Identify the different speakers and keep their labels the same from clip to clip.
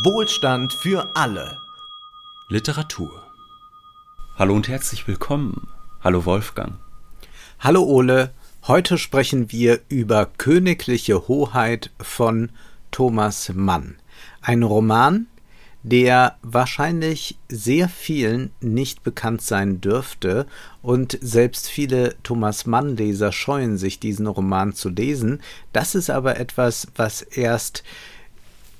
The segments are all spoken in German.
Speaker 1: Wohlstand für alle.
Speaker 2: Literatur. Hallo und herzlich willkommen. Hallo Wolfgang.
Speaker 1: Hallo Ole. Heute sprechen wir über Königliche Hoheit von Thomas Mann. Ein Roman, der wahrscheinlich sehr vielen nicht bekannt sein dürfte und selbst viele Thomas Mann Leser scheuen sich diesen Roman zu lesen. Das ist aber etwas, was erst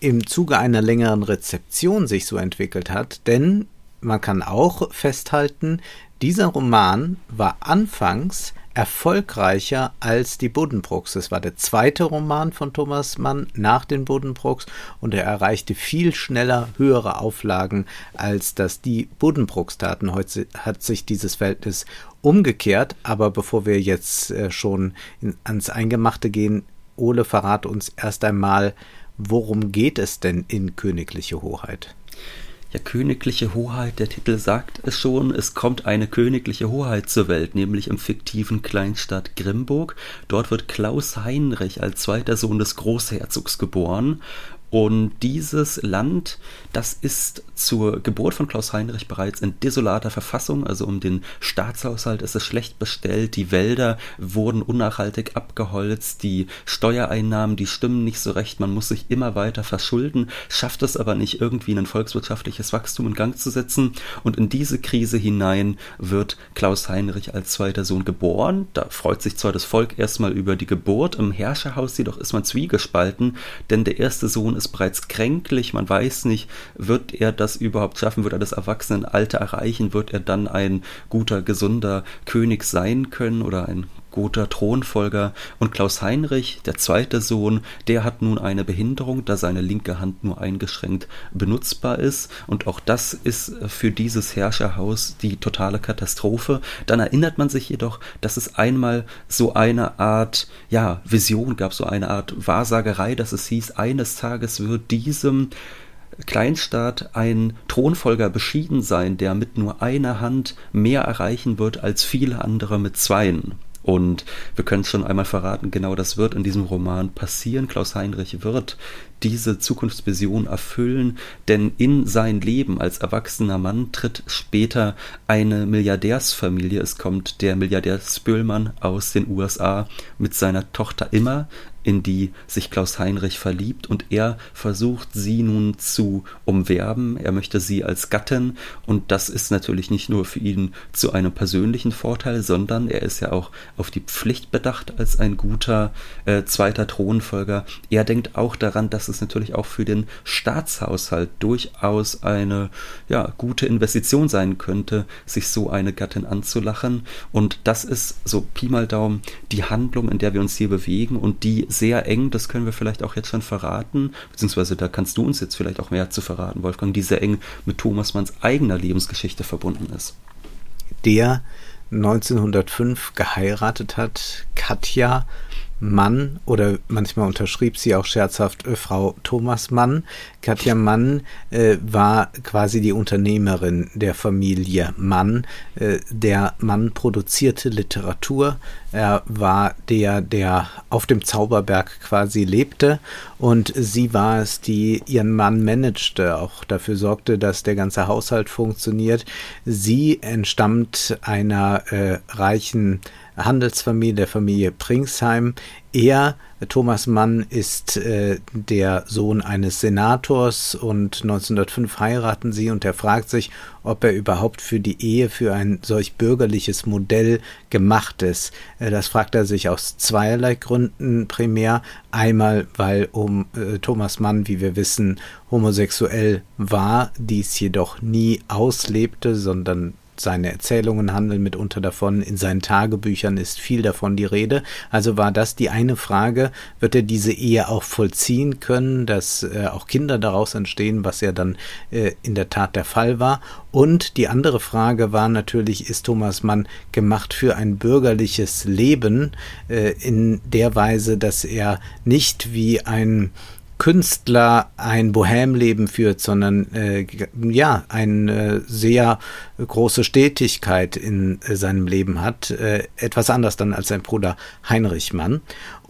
Speaker 1: im Zuge einer längeren Rezeption sich so entwickelt hat, denn man kann auch festhalten, dieser Roman war anfangs erfolgreicher als die Buddenbrooks. Es war der zweite Roman von Thomas Mann nach den Buddenbrooks und er erreichte viel schneller höhere Auflagen, als das die Buddenbrooks taten. Heute hat sich dieses Verhältnis umgekehrt, aber bevor wir jetzt äh, schon ans Eingemachte gehen, Ole, verrate uns erst einmal, worum geht es denn in Königliche Hoheit?
Speaker 2: Ja, königliche Hoheit, der Titel sagt es schon, es kommt eine königliche Hoheit zur Welt, nämlich im fiktiven Kleinstadt Grimburg. Dort wird Klaus Heinrich als zweiter Sohn des Großherzogs geboren und dieses Land, das ist zur Geburt von Klaus Heinrich bereits in desolater Verfassung, also um den Staatshaushalt ist es schlecht bestellt, die Wälder wurden unnachhaltig abgeholzt, die Steuereinnahmen, die stimmen nicht so recht, man muss sich immer weiter verschulden, schafft es aber nicht irgendwie ein volkswirtschaftliches Wachstum in Gang zu setzen. Und in diese Krise hinein wird Klaus Heinrich als zweiter Sohn geboren. Da freut sich zwar das Volk erstmal über die Geburt, im Herrscherhaus jedoch ist man zwiegespalten, denn der erste Sohn ist bereits kränklich, man weiß nicht, wird er das überhaupt schaffen, wird er das Erwachsenenalter erreichen, wird er dann ein guter, gesunder König sein können oder ein guter Thronfolger. Und Klaus Heinrich, der zweite Sohn, der hat nun eine Behinderung, da seine linke Hand nur eingeschränkt benutzbar ist. Und auch das ist für dieses Herrscherhaus die totale Katastrophe. Dann erinnert man sich jedoch, dass es einmal so eine Art, ja, Vision gab, so eine Art Wahrsagerei, dass es hieß, eines Tages wird diesem Kleinstaat ein Thronfolger beschieden sein, der mit nur einer Hand mehr erreichen wird als viele andere mit zweien. Und wir können es schon einmal verraten, genau das wird in diesem Roman passieren. Klaus Heinrich wird diese Zukunftsvision erfüllen, denn in sein Leben als erwachsener Mann tritt später eine Milliardärsfamilie. Es kommt der Milliardär Spöhlmann aus den USA mit seiner Tochter Immer in die sich Klaus Heinrich verliebt und er versucht sie nun zu umwerben. Er möchte sie als Gattin und das ist natürlich nicht nur für ihn zu einem persönlichen Vorteil, sondern er ist ja auch auf die Pflicht bedacht als ein guter äh, zweiter Thronfolger. Er denkt auch daran, dass es natürlich auch für den Staatshaushalt durchaus eine ja, gute Investition sein könnte, sich so eine Gattin anzulachen und das ist so Pi mal Daumen die Handlung, in der wir uns hier bewegen und die sehr eng, das können wir vielleicht auch jetzt schon verraten, beziehungsweise da kannst du uns jetzt vielleicht auch mehr zu verraten, Wolfgang, die sehr eng mit Thomas Manns eigener Lebensgeschichte verbunden ist.
Speaker 1: Der 1905 geheiratet hat, Katja Mann oder manchmal unterschrieb sie auch scherzhaft äh, Frau Thomas Mann. Katja Mann äh, war quasi die Unternehmerin der Familie Mann. Äh, der Mann produzierte Literatur. Er war der, der auf dem Zauberberg quasi lebte und sie war es, die ihren Mann managte, auch dafür sorgte, dass der ganze Haushalt funktioniert. Sie entstammt einer äh, reichen Handelsfamilie, der Familie Pringsheim. Er, Thomas Mann, ist äh, der Sohn eines Senators und 1905 heiraten sie und er fragt sich, ob er überhaupt für die Ehe für ein solch bürgerliches Modell gemacht ist. Äh, das fragt er sich aus zweierlei Gründen primär. Einmal, weil um äh, Thomas Mann, wie wir wissen, homosexuell war, dies jedoch nie auslebte, sondern seine Erzählungen handeln mitunter davon, in seinen Tagebüchern ist viel davon die Rede. Also war das die eine Frage, wird er diese Ehe auch vollziehen können, dass äh, auch Kinder daraus entstehen, was ja dann äh, in der Tat der Fall war. Und die andere Frage war natürlich, ist Thomas Mann gemacht für ein bürgerliches Leben äh, in der Weise, dass er nicht wie ein Künstler ein Bohemleben führt, sondern äh, ja, ein äh, sehr große Stetigkeit in äh, seinem Leben hat. Äh, etwas anders dann als sein Bruder Heinrich Mann.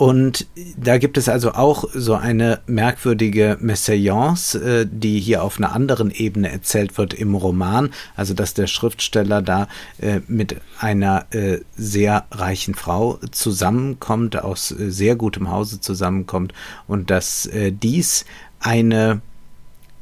Speaker 1: Und da gibt es also auch so eine merkwürdige Messaillance, äh, die hier auf einer anderen Ebene erzählt wird im Roman. Also, dass der Schriftsteller da äh, mit einer äh, sehr reichen Frau zusammenkommt, aus sehr gutem Hause zusammenkommt und dass dies eine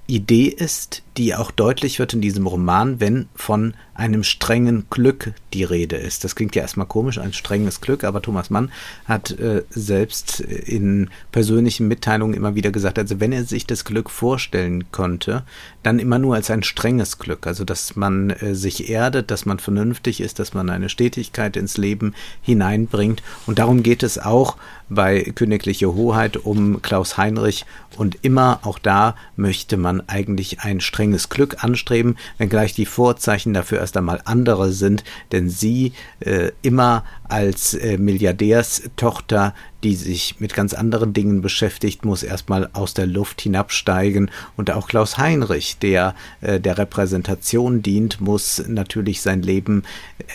Speaker 1: Idee ist, die auch deutlich wird in diesem Roman, wenn von einem strengen Glück die Rede ist. Das klingt ja erstmal komisch, ein strenges Glück, aber Thomas Mann hat äh, selbst in persönlichen Mitteilungen immer wieder gesagt, also wenn er sich das Glück vorstellen konnte, dann immer nur als ein strenges Glück, also dass man äh, sich erdet, dass man vernünftig ist, dass man eine Stetigkeit ins Leben hineinbringt. Und darum geht es auch bei Königliche Hoheit um Klaus Heinrich. Und immer auch da möchte man eigentlich ein strenges strenges Glück anstreben, wenngleich die Vorzeichen dafür erst einmal andere sind, denn sie äh, immer als äh, Milliardärstochter, die sich mit ganz anderen Dingen beschäftigt, muss erstmal aus der Luft hinabsteigen. Und auch Klaus Heinrich, der äh, der Repräsentation dient, muss natürlich sein Leben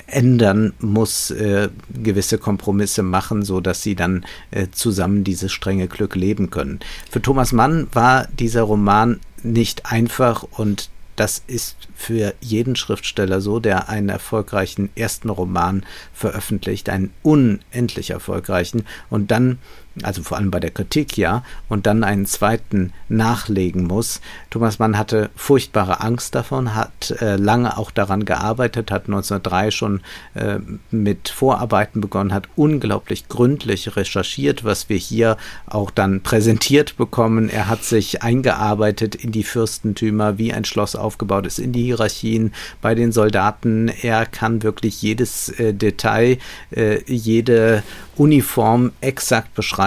Speaker 1: ändern, muss äh, gewisse Kompromisse machen, so dass sie dann äh, zusammen dieses strenge Glück leben können. Für Thomas Mann war dieser Roman nicht einfach und das ist für jeden Schriftsteller so, der einen erfolgreichen ersten Roman veröffentlicht, einen unendlich erfolgreichen. Und dann also vor allem bei der Kritik ja, und dann einen zweiten nachlegen muss. Thomas Mann hatte furchtbare Angst davon, hat äh, lange auch daran gearbeitet, hat 1903 schon äh, mit Vorarbeiten begonnen, hat unglaublich gründlich recherchiert, was wir hier auch dann präsentiert bekommen. Er hat sich eingearbeitet in die Fürstentümer, wie ein Schloss aufgebaut ist, in die Hierarchien bei den Soldaten. Er kann wirklich jedes äh, Detail, äh, jede Uniform exakt beschreiben.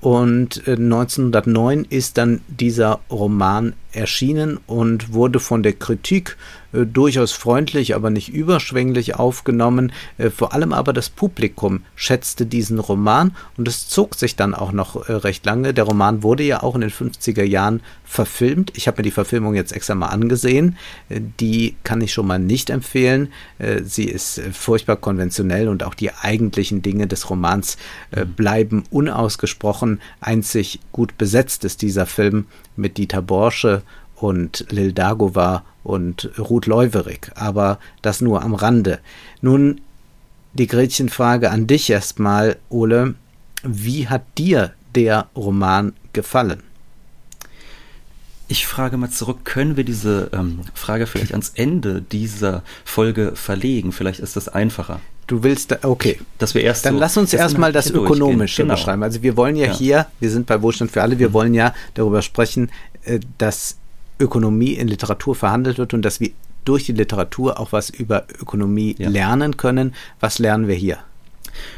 Speaker 1: Und 1909 äh, ist dann dieser Roman erschienen und wurde von der Kritik äh, durchaus freundlich, aber nicht überschwänglich aufgenommen. Äh, vor allem aber das Publikum schätzte diesen Roman und es zog sich dann auch noch äh, recht lange. Der Roman wurde ja auch in den 50er Jahren verfilmt. Ich habe mir die Verfilmung jetzt extra mal angesehen. Äh, die kann ich schon mal nicht empfehlen. Äh, sie ist äh, furchtbar konventionell und auch die eigentlichen Dinge des Romans bleiben unausgesprochen. Einzig gut besetzt ist dieser Film mit Dieter Borsche und Lil Dagova und Ruth Leuwerig, aber das nur am Rande. Nun die Gretchenfrage an dich erstmal, Ole. Wie hat dir der Roman gefallen?
Speaker 2: Ich frage mal zurück, können wir diese ähm, Frage vielleicht ans Ende dieser Folge verlegen? Vielleicht ist das einfacher.
Speaker 1: Du willst, okay.
Speaker 2: Dass wir erst
Speaker 1: Dann so lass uns erstmal das Ökonomische genau. beschreiben. Also wir wollen ja, ja, hier, wir sind bei Wohlstand für alle, wir mhm. wollen ja darüber sprechen, äh, dass Ökonomie in Literatur verhandelt wird und dass wir durch die Literatur auch was über Ökonomie ja. lernen können. Was lernen wir hier?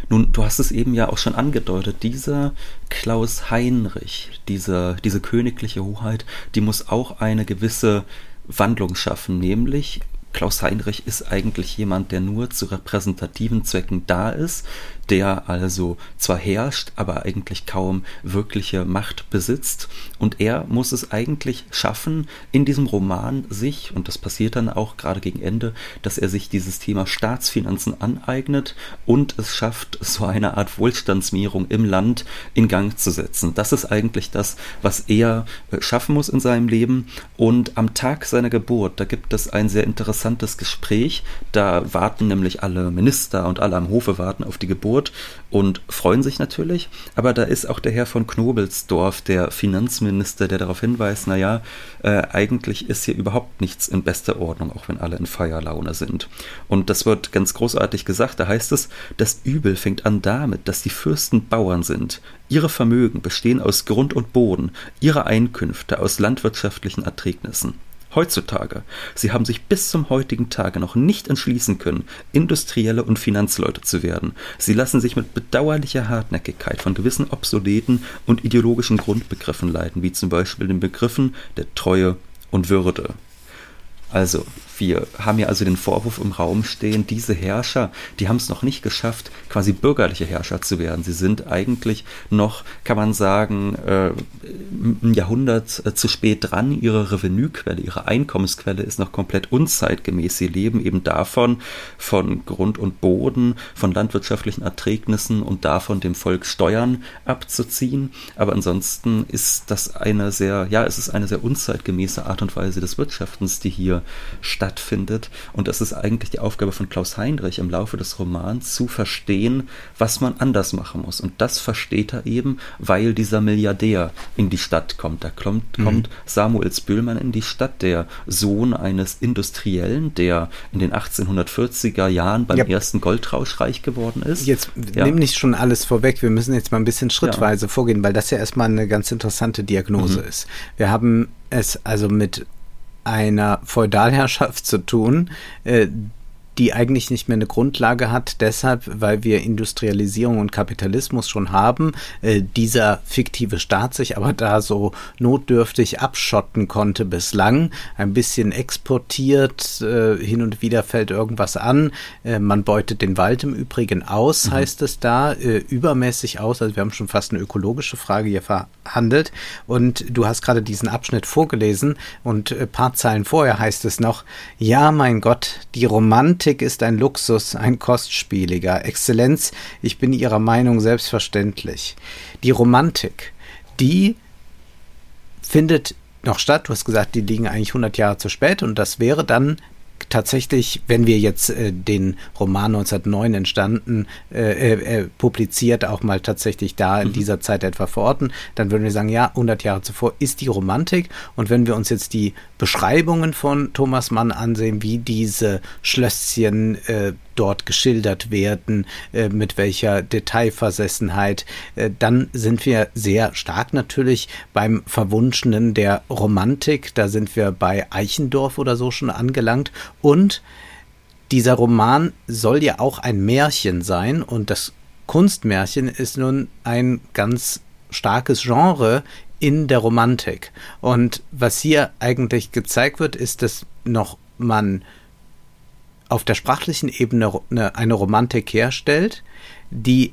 Speaker 2: Nun, du hast es eben ja auch schon angedeutet, dieser Klaus Heinrich, diese, diese königliche Hoheit, die muss auch eine gewisse Wandlung schaffen, nämlich Klaus Heinrich ist eigentlich jemand, der nur zu repräsentativen Zwecken da ist, der also zwar herrscht, aber eigentlich kaum wirkliche Macht besitzt. Und er muss es eigentlich schaffen, in diesem Roman sich, und das passiert dann auch gerade gegen Ende, dass er sich dieses Thema Staatsfinanzen aneignet und es schafft, so eine Art Wohlstandsmehrung im Land in Gang zu setzen. Das ist eigentlich das, was er äh, schaffen muss in seinem Leben. Und am Tag seiner Geburt, da gibt es ein sehr interessantes Gespräch. Da warten nämlich alle Minister und alle am Hofe warten auf die Geburt Geburt und freuen sich natürlich. Aber da ist auch der Herr von Knobelsdorf, der Finanzminister, der darauf hinweist, naja, äh, eigentlich ist hier überhaupt nichts in bester Ordnung, auch wenn alle in Feierlaune sind. Und das wird ganz großartig gesagt, da heißt es, das Übel fängt an damit, dass die Fürsten Bauern sind. Ihre Vermögen bestehen aus Grund und Boden, ihre Einkünfte aus landwirtschaftlichen Erträgnissen heutzutage. Sie haben sich bis zum heutigen Tage noch nicht entschließen können, industrielle und Finanzleute zu werden. Sie lassen sich mit bedauerlicher Hartnäckigkeit von gewissen obsoleten und ideologischen Grundbegriffen leiten, wie zum Beispiel den Begriffen der Treue und Würde. Also, wir haben ja also den Vorwurf im Raum stehen, diese Herrscher, die haben es noch nicht geschafft, quasi bürgerliche Herrscher zu werden. Sie sind eigentlich noch, kann man sagen, äh, ein Jahrhundert äh, zu spät dran. Ihre Revenuequelle, ihre Einkommensquelle ist noch komplett unzeitgemäß. Sie leben eben davon, von Grund und Boden, von landwirtschaftlichen Erträgnissen und davon dem Volk Steuern abzuziehen. Aber ansonsten ist das eine sehr, ja, es ist eine sehr unzeitgemäße Art und Weise des Wirtschaftens, die hier stattfindet. Und das ist eigentlich die Aufgabe von Klaus Heinrich im Laufe des Romans zu verstehen, was man anders machen muss. Und das versteht er eben, weil dieser Milliardär in die Stadt kommt. Da kommt, mhm. kommt Samuels Böhlmann in die Stadt, der Sohn eines Industriellen, der in den 1840er Jahren beim ja. ersten Goldrausch reich geworden ist.
Speaker 1: Jetzt ja. nimm nicht schon alles vorweg. Wir müssen jetzt mal ein bisschen schrittweise ja. vorgehen, weil das ja erstmal eine ganz interessante Diagnose mhm. ist. Wir haben es also mit einer Feudalherrschaft zu tun, äh, die eigentlich nicht mehr eine Grundlage hat, deshalb, weil wir Industrialisierung und Kapitalismus schon haben, äh, dieser fiktive Staat sich aber da so notdürftig abschotten konnte bislang, ein bisschen exportiert, äh, hin und wieder fällt irgendwas an, äh, man beutet den Wald im Übrigen aus, mhm. heißt es da, äh, übermäßig aus, also wir haben schon fast eine ökologische Frage hier verhandelt. Und du hast gerade diesen Abschnitt vorgelesen und ein paar Zeilen vorher heißt es noch, ja mein Gott, die Romantik Romantik ist ein Luxus, ein kostspieliger. Exzellenz, ich bin Ihrer Meinung selbstverständlich. Die Romantik, die findet noch statt. Du hast gesagt, die liegen eigentlich 100 Jahre zu spät und das wäre dann tatsächlich, wenn wir jetzt äh, den Roman 1909 entstanden, äh, äh, publiziert, auch mal tatsächlich da in mhm. dieser Zeit etwa verorten, dann würden wir sagen, ja, 100 Jahre zuvor ist die Romantik. Und wenn wir uns jetzt die Beschreibungen von Thomas Mann ansehen, wie diese Schlösschen äh, dort geschildert werden, äh, mit welcher Detailversessenheit, äh, dann sind wir sehr stark natürlich beim Verwunschenen der Romantik. Da sind wir bei Eichendorf oder so schon angelangt. Und dieser Roman soll ja auch ein Märchen sein und das Kunstmärchen ist nun ein ganz starkes Genre in der Romantik. Und was hier eigentlich gezeigt wird, ist, dass noch man auf der sprachlichen Ebene eine Romantik herstellt, die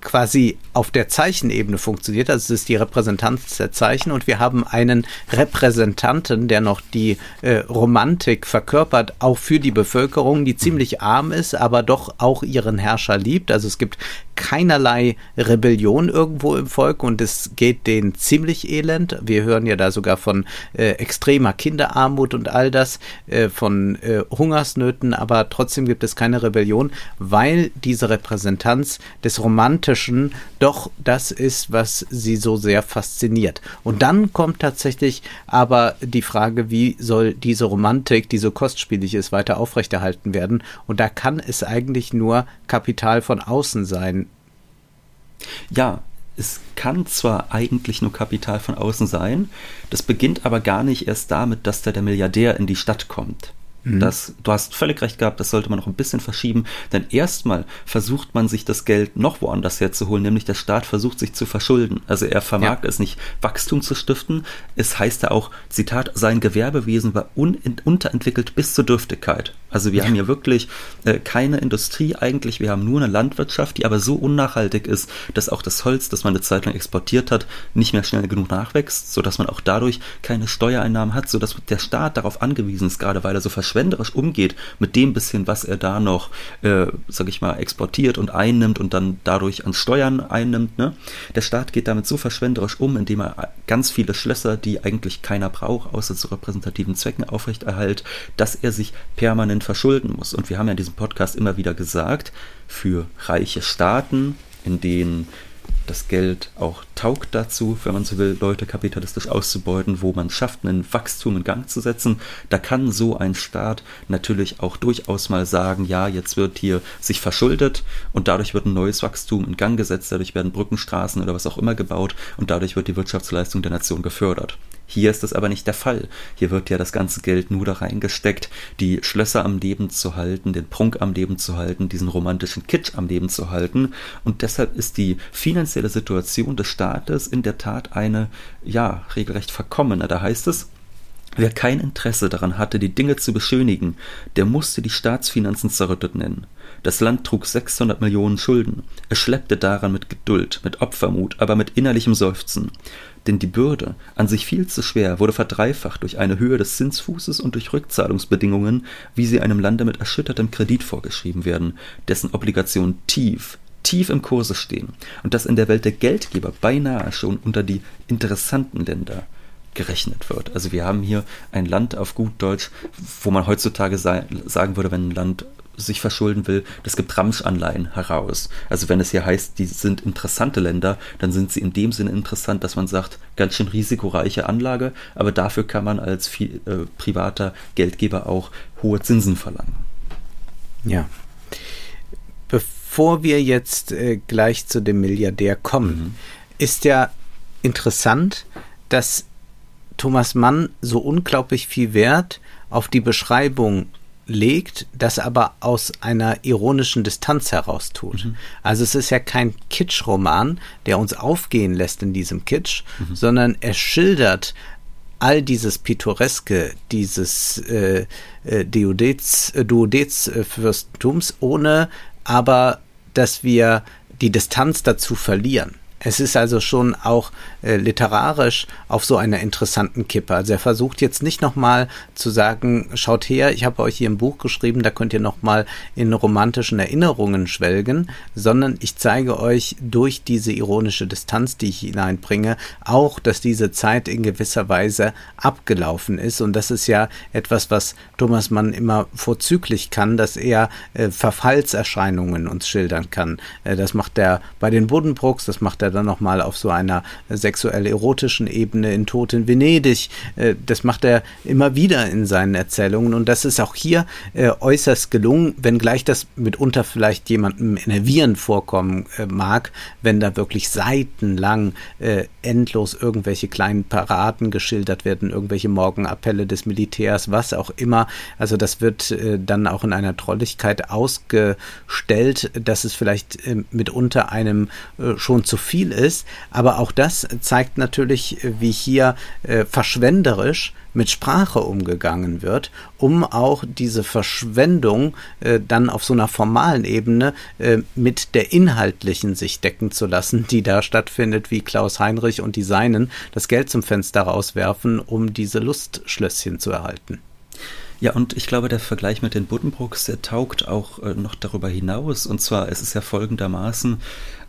Speaker 1: quasi auf der Zeichenebene funktioniert. Also es ist die Repräsentanz der Zeichen und wir haben einen Repräsentanten, der noch die äh, Romantik verkörpert, auch für die Bevölkerung, die ziemlich arm ist, aber doch auch ihren Herrscher liebt. Also es gibt keinerlei Rebellion irgendwo im Volk und es geht denen ziemlich elend. Wir hören ja da sogar von äh, extremer Kinderarmut und all das, äh, von äh, Hungersnöten, aber trotzdem gibt es keine Rebellion, weil diese Repräsentanz des Romantischen doch das ist, was sie so sehr fasziniert. Und dann kommt tatsächlich aber die Frage, wie soll diese Romantik, die so kostspielig ist, weiter aufrechterhalten werden? Und da kann es eigentlich nur Kapital von außen sein,
Speaker 2: ja, es kann zwar eigentlich nur Kapital von außen sein, das beginnt aber gar nicht erst damit, dass da der Milliardär in die Stadt kommt. Mhm. Das, du hast völlig recht gehabt, das sollte man noch ein bisschen verschieben, denn erstmal versucht man sich das Geld noch woanders herzuholen, nämlich der Staat versucht sich zu verschulden. Also er vermag ja. es nicht, Wachstum zu stiften. Es heißt ja auch, Zitat, sein Gewerbewesen war unterentwickelt bis zur Dürftigkeit. Also wir ja. haben hier wirklich äh, keine Industrie eigentlich, wir haben nur eine Landwirtschaft, die aber so unnachhaltig ist, dass auch das Holz, das man eine Zeit lang exportiert hat, nicht mehr schnell genug nachwächst, sodass man auch dadurch keine Steuereinnahmen hat, sodass der Staat darauf angewiesen ist, gerade weil er so verschwenderisch umgeht mit dem bisschen, was er da noch, äh, sag ich mal, exportiert und einnimmt und dann dadurch an Steuern einnimmt. Ne? Der Staat geht damit so verschwenderisch um, indem er ganz viele Schlösser, die eigentlich keiner braucht, außer zu repräsentativen Zwecken aufrechterhält, dass er sich permanent verschulden muss. Und wir haben ja in diesem Podcast immer wieder gesagt, für reiche Staaten, in denen das Geld auch taugt dazu, wenn man so will, Leute kapitalistisch auszubeuten, wo man schafft, einen Wachstum in Gang zu setzen. Da kann so ein Staat natürlich auch durchaus mal sagen, ja, jetzt wird hier sich verschuldet und dadurch wird ein neues Wachstum in Gang gesetzt, dadurch werden Brückenstraßen oder was auch immer gebaut und dadurch wird die Wirtschaftsleistung der Nation gefördert. Hier ist das aber nicht der Fall. Hier wird ja das ganze Geld nur da reingesteckt, die Schlösser am Leben zu halten, den Prunk am Leben zu halten, diesen romantischen Kitsch am Leben zu halten. Und deshalb ist die finanzielle Situation des Staates in der Tat eine, ja, regelrecht verkommene. Da heißt es, Wer kein Interesse daran hatte, die Dinge zu beschönigen, der musste die Staatsfinanzen zerrüttet nennen. Das Land trug 600 Millionen Schulden. Es schleppte daran mit Geduld, mit Opfermut, aber mit innerlichem Seufzen. Denn die Bürde, an sich viel zu schwer, wurde verdreifacht durch eine Höhe des Zinsfußes und durch Rückzahlungsbedingungen, wie sie einem Lande mit erschüttertem Kredit vorgeschrieben werden, dessen Obligationen tief, tief im Kurse stehen und das in der Welt der Geldgeber beinahe schon unter die interessanten Länder gerechnet wird. Also wir haben hier ein Land auf gut Deutsch, wo man heutzutage sagen würde, wenn ein Land sich verschulden will, das gibt Ramschanleihen heraus. Also wenn es hier heißt, die sind interessante Länder, dann sind sie in dem Sinne interessant, dass man sagt, ganz schön risikoreiche Anlage, aber dafür kann man als viel, äh, privater Geldgeber auch hohe Zinsen verlangen.
Speaker 1: Ja. Bevor wir jetzt äh, gleich zu dem Milliardär kommen, mhm. ist ja interessant, dass Thomas Mann so unglaublich viel Wert auf die Beschreibung legt, das aber aus einer ironischen Distanz heraus tut. Mhm. Also es ist ja kein Kitsch-Roman, der uns aufgehen lässt in diesem Kitsch, mhm. sondern er schildert all dieses Pittoreske, dieses äh, äh, Duodez, äh, Duodez-Fürstentums, ohne aber, dass wir die Distanz dazu verlieren. Es ist also schon auch äh, literarisch auf so einer interessanten Kippe. Also er versucht jetzt nicht nochmal zu sagen, schaut her, ich habe euch hier ein Buch geschrieben, da könnt ihr nochmal in romantischen Erinnerungen schwelgen, sondern ich zeige euch durch diese ironische Distanz, die ich hineinbringe, auch, dass diese Zeit in gewisser Weise abgelaufen ist. Und das ist ja etwas, was Thomas Mann immer vorzüglich kann, dass er äh, Verfallserscheinungen uns schildern kann. Äh, das macht er bei den Buddenbrooks, das macht er dann nochmal auf so einer sexuell-erotischen Ebene in Tod in Venedig. Äh, das macht er immer wieder in seinen Erzählungen und das ist auch hier äh, äußerst gelungen, wenngleich das mitunter vielleicht jemandem enervierend vorkommen äh, mag, wenn da wirklich seitenlang endlos irgendwelche kleinen Paraden geschildert werden, irgendwelche Morgenappelle des Militärs, was auch immer. Also das wird dann auch in einer Trolligkeit ausgestellt, dass es vielleicht mitunter einem schon zu viel viel ist. Aber auch das zeigt natürlich, wie hier äh, verschwenderisch mit Sprache umgegangen wird, um auch diese Verschwendung äh, dann auf so einer formalen Ebene äh, mit der inhaltlichen sich decken zu lassen, die da stattfindet, wie Klaus Heinrich und die Seinen das Geld zum Fenster rauswerfen, um diese Lustschlösschen zu erhalten.
Speaker 2: Ja, und ich glaube, der Vergleich mit den Buddenbrooks, der taugt auch äh, noch darüber hinaus. Und zwar, es ist ja folgendermaßen,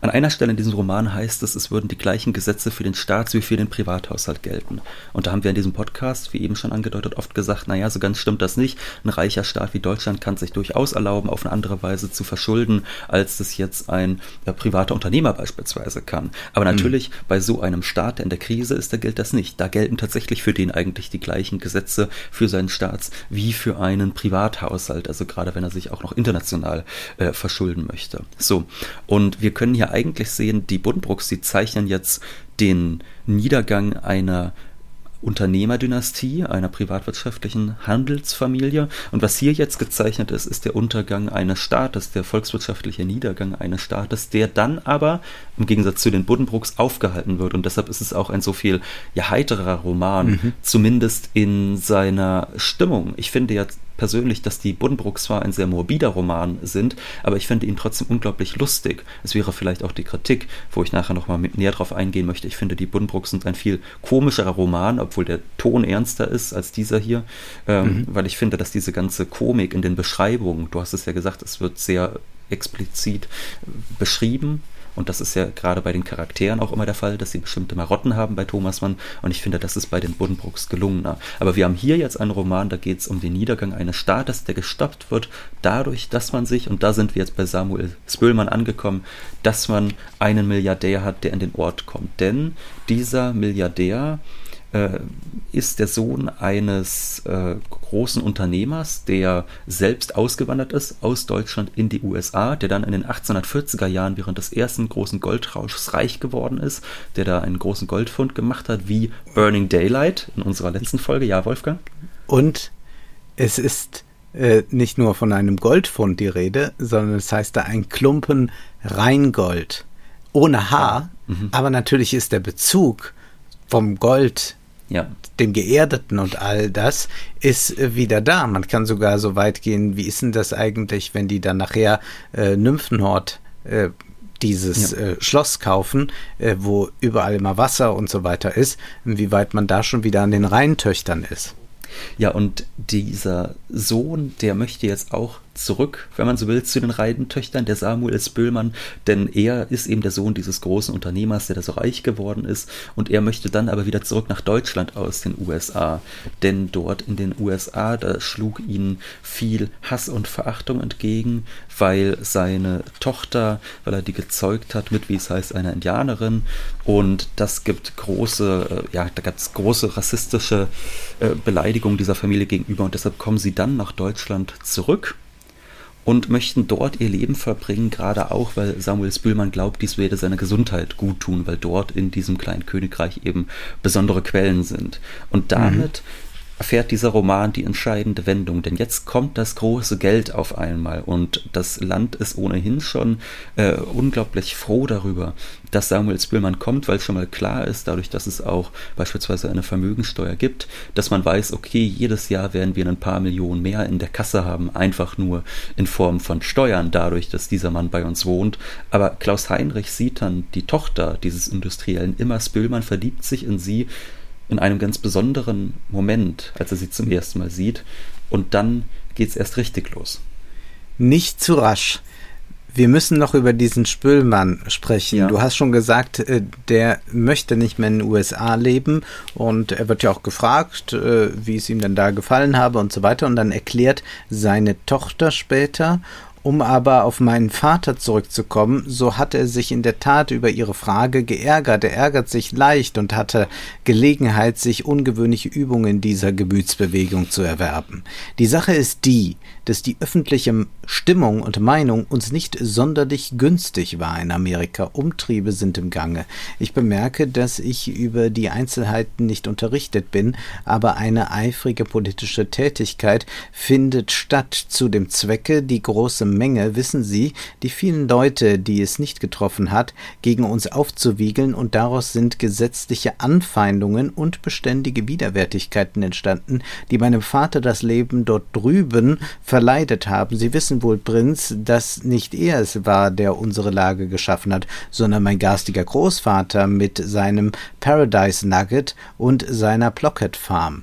Speaker 2: an einer Stelle in diesem Roman heißt es, es würden die gleichen Gesetze für den Staats- wie für den Privathaushalt gelten. Und da haben wir in diesem Podcast, wie eben schon angedeutet, oft gesagt, naja, so ganz stimmt das nicht. Ein reicher Staat wie Deutschland kann sich durchaus erlauben, auf eine andere Weise zu verschulden, als das jetzt ein ja, privater Unternehmer beispielsweise kann. Aber mhm. natürlich, mhm. bei so einem Staat, der in der Krise ist, da gilt das nicht. Da gelten tatsächlich für den eigentlich die gleichen Gesetze für seinen Staats- wie für einen Privathaushalt. Also gerade wenn er sich auch noch international äh, verschulden möchte. So. Und wir können hier eigentlich sehen, die Buddenbrooks, die zeichnen jetzt den Niedergang einer Unternehmerdynastie, einer privatwirtschaftlichen Handelsfamilie. Und was hier jetzt gezeichnet ist, ist der Untergang eines Staates, der volkswirtschaftliche Niedergang eines Staates, der dann aber im Gegensatz zu den Buddenbrooks aufgehalten wird. Und deshalb ist es auch ein so viel ja, heiterer Roman, mhm. zumindest in seiner Stimmung. Ich finde jetzt persönlich, dass die Buddenbrooks zwar ein sehr morbider Roman sind, aber ich finde ihn trotzdem unglaublich lustig. Es wäre vielleicht auch die Kritik, wo ich nachher nochmal näher drauf eingehen möchte. Ich finde, die Buddenbrooks sind ein viel komischerer Roman, obwohl der Ton ernster ist als dieser hier, ähm, mhm. weil ich finde, dass diese ganze Komik in den Beschreibungen, du hast es ja gesagt, es wird sehr explizit beschrieben, und das ist ja gerade bei den Charakteren auch immer der Fall, dass sie bestimmte Marotten haben bei Thomas Mann. Und ich finde, das ist bei den Buddenbrooks gelungener. Aber wir haben hier jetzt einen Roman, da geht es um den Niedergang eines Staates, der gestoppt wird, dadurch, dass man sich, und da sind wir jetzt bei Samuel Spöllmann angekommen, dass man einen Milliardär hat, der in den Ort kommt. Denn dieser Milliardär äh, ist der Sohn eines äh, großen Unternehmers, der selbst ausgewandert ist aus Deutschland in die USA, der dann in den 1840er Jahren während des ersten großen Goldrauschs reich geworden ist, der da einen großen Goldfund gemacht hat, wie Burning Daylight in unserer letzten Folge. Ja, Wolfgang?
Speaker 1: Und es ist äh, nicht nur von einem Goldfund die Rede, sondern es heißt da ein Klumpen Reingold ohne Haar, ja. mhm. aber natürlich ist der Bezug vom Gold ja. dem Geerdeten und all das ist äh, wieder da. Man kann sogar so weit gehen, wie ist denn das eigentlich, wenn die dann nachher äh, Nymphenhort äh, dieses ja. äh, Schloss kaufen, äh, wo überall immer Wasser und so weiter ist, inwieweit man da schon wieder an den Rheintöchtern ist.
Speaker 2: Ja, und dieser Sohn, der möchte jetzt auch zurück, wenn man so will, zu den Reidentöchtern, der Samuel S. Böhlmann, denn er ist eben der Sohn dieses großen Unternehmers, der da so reich geworden ist und er möchte dann aber wieder zurück nach Deutschland aus den USA, denn dort in den USA, da schlug ihnen viel Hass und Verachtung entgegen, weil seine Tochter, weil er die gezeugt hat mit, wie es heißt, einer Indianerin und das gibt große, äh, ja, da gab es große rassistische äh, Beleidigungen dieser Familie gegenüber und deshalb kommen sie dann nach Deutschland zurück und möchten dort ihr Leben verbringen, gerade auch, weil Samuel Spülmann glaubt, dies werde seiner Gesundheit gut tun, weil dort in diesem kleinen Königreich eben besondere Quellen sind. Und damit mhm erfährt dieser Roman die entscheidende Wendung, denn jetzt kommt das große Geld auf einmal. Und das Land ist ohnehin schon äh, unglaublich froh darüber, dass Samuel Spillmann kommt, weil schon mal klar ist, dadurch, dass es auch beispielsweise eine Vermögensteuer gibt, dass man weiß, okay, jedes Jahr werden wir ein paar Millionen mehr in der Kasse haben, einfach nur in Form von Steuern, dadurch, dass dieser Mann bei uns wohnt. Aber Klaus Heinrich sieht dann die Tochter dieses Industriellen, immer. Spillmann verliebt sich in sie, in einem ganz besonderen Moment, als er sie zum ersten Mal sieht. Und dann geht es erst richtig los.
Speaker 1: Nicht zu rasch. Wir müssen noch über diesen Spülmann sprechen. Ja. Du hast schon gesagt, äh, der möchte nicht mehr in den USA leben und er wird ja auch gefragt, äh, wie es ihm denn da gefallen habe und so weiter. Und dann erklärt seine Tochter später um aber auf meinen Vater zurückzukommen, so hat er sich in der Tat über ihre Frage geärgert. Er ärgert sich leicht und hatte Gelegenheit, sich ungewöhnliche Übungen dieser Gemütsbewegung zu erwerben. Die Sache ist die, dass die öffentliche Stimmung und Meinung uns nicht sonderlich günstig war in Amerika. Umtriebe sind im Gange. Ich bemerke, dass ich über die Einzelheiten nicht unterrichtet bin, aber eine eifrige politische Tätigkeit findet statt zu dem Zwecke, die große Menge, wissen Sie, die vielen Leute, die es nicht getroffen hat, gegen uns aufzuwiegeln und daraus sind gesetzliche Anfeindungen und beständige Widerwärtigkeiten entstanden, die meinem Vater das Leben dort drüben verleidet haben. Sie wissen wohl, Prinz, dass nicht er es war, der unsere Lage geschaffen hat, sondern mein garstiger Großvater mit seinem Paradise Nugget und seiner Plocket Farm.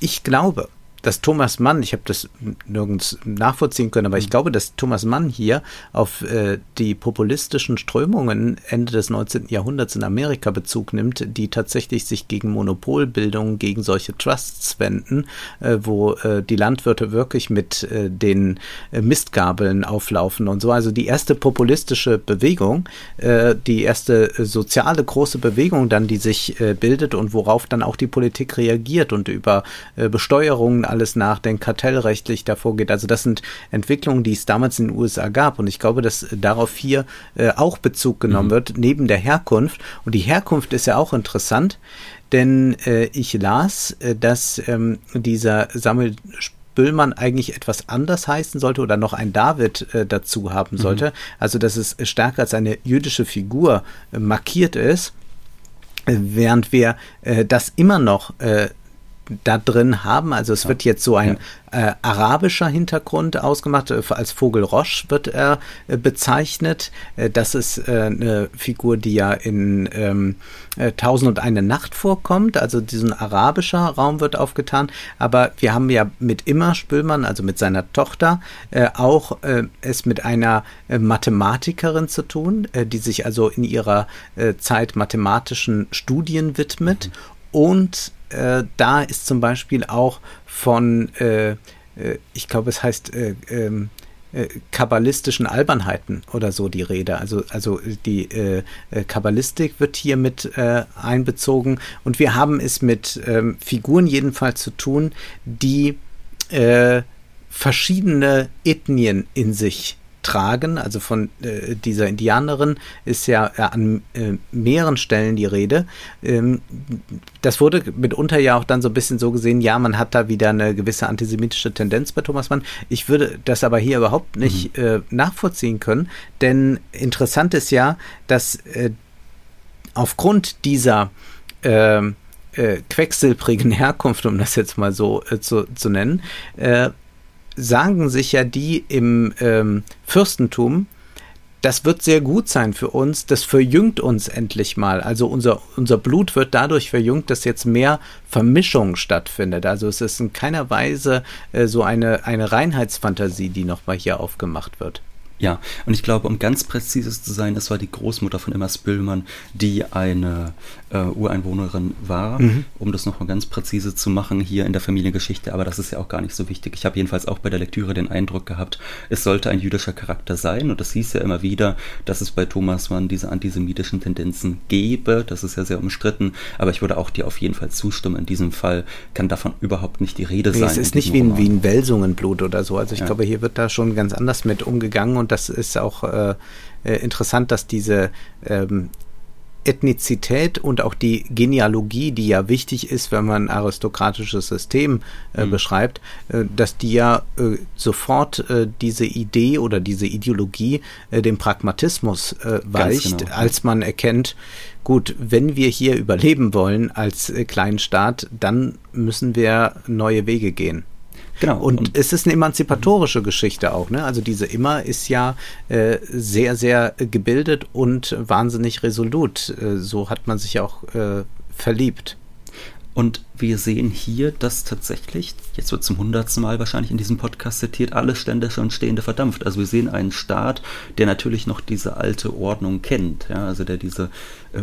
Speaker 1: Ich glaube, dass Thomas Mann, ich habe das nirgends nachvollziehen können, aber ich mhm. glaube, dass Thomas Mann hier auf äh, die populistischen Strömungen Ende des 19. Jahrhunderts in Amerika Bezug nimmt, die tatsächlich sich gegen Monopolbildung, gegen solche Trusts wenden, äh, wo äh, die Landwirte wirklich mit äh, den äh, Mistgabeln auflaufen und so. Also die erste populistische Bewegung, äh, die erste soziale große Bewegung dann, die sich bildet und worauf dann auch die Politik reagiert und über Besteuerungen alles nachdenkt, kartellrechtlich davor geht. Also das sind Entwicklungen, die es damals in den USA gab. Und ich glaube, dass darauf hier äh, auch Bezug genommen mhm. wird, neben der Herkunft. Und die Herkunft ist ja auch interessant, denn äh, ich las, äh, dass ähm, dieser Samuel Böllmann eigentlich etwas anders heißen sollte oder noch ein David äh, dazu haben mhm. sollte. Mhm. Also, dass es stärker als eine jüdische Figur äh, markiert ist, äh, während wir äh, das immer noch äh, da drin haben. Also es wird jetzt so ein ja. äh, arabischer Hintergrund ausgemacht. Äh, als Vogel Roche wird er äh, bezeichnet. Äh, das ist äh, eine Figur, die ja in ähm, äh, Tausend und eine Nacht vorkommt. Also diesen arabischer Raum wird aufgetan. Aber wir haben ja mit Immer Spülmann, also mit seiner Tochter, auch es mit einer Mathematikerin zu tun, die sich also in ihrer Zeit mathematischen Studien widmet. Mhm. Und äh, da ist zum Beispiel auch von, äh, äh ich glaube, es heißt äh, ähm, äh, kabbalistischen Albernheiten oder so die Rede. Also, also die äh, Kabbalistik wird hier mit äh, einbezogen und wir haben es mit ähm, Figuren jedenfalls zu tun, die äh, verschiedene Ethnien in sich tragen. Also von äh, dieser Indianerin ist ja äh, an äh, mehreren Stellen die Rede. Ähm, das wurde mitunter ja auch dann so ein bisschen so gesehen, ja, man hat da wieder eine gewisse antisemitische Tendenz bei Thomas Mann. Ich würde das aber hier überhaupt nicht mhm. Äh, nachvollziehen können, denn interessant ist ja, dass äh, aufgrund dieser ähm, äh, quecksilbrigen Herkunft, um das jetzt mal so äh, zu, zu nennen, äh, sagen sich ja die im ähm, Fürstentum, das wird sehr gut sein für uns, das verjüngt uns endlich mal. Also unser, unser Blut wird dadurch verjüngt, dass jetzt mehr Vermischung stattfindet. Also es ist in keiner Weise äh, so eine, eine Reinheitsfantasie, die nochmal hier aufgemacht wird.
Speaker 2: Ja, und ich glaube, um ganz präzise zu sein, es war die Großmutter von Emma Spillmann, die eine äh, Ureinwohnerin war, mhm. um das nochmal ganz präzise zu machen hier in der Familiengeschichte. Aber das ist ja auch gar nicht so wichtig. Ich habe jedenfalls auch bei der Lektüre den Eindruck gehabt, es sollte ein jüdischer Charakter sein. Und das hieß ja immer wieder, dass es bei Thomas Mann diese antisemitischen Tendenzen gäbe. Das ist ja sehr umstritten. Aber ich würde auch dir auf jeden Fall zustimmen. In diesem Fall kann davon überhaupt nicht die Rede nee, sein.
Speaker 1: Es ist nicht wie ein, wie ein Welsungenblut oder so. Also ich ja. glaube, hier wird da schon ganz anders mit umgegangen. Und das ist auch äh, äh, interessant, dass diese ähm, Ethnizität und auch die Genealogie, die ja wichtig ist, wenn man ein aristokratisches System äh, mhm. beschreibt, äh, dass die ja äh, sofort äh, diese Idee oder diese Ideologie äh, dem Pragmatismus äh, weicht, genau. als man erkennt, gut, wenn wir hier überleben wollen als kleinen Staat, dann müssen wir neue Wege gehen. Genau. Und, und, es ist eine emanzipatorische Geschichte auch. Ne? Also diese Immer ist ja äh, sehr, sehr gebildet und wahnsinnig resolut. Äh, so hat man sich auch äh, verliebt.
Speaker 2: Und wir sehen hier, dass tatsächlich, jetzt wird zum hundertsten Mal wahrscheinlich in diesem Podcast zitiert, alle Ständische und Stehende verdampft. Also wir sehen einen Staat, der natürlich noch diese alte Ordnung kennt, ja, also der diese äh,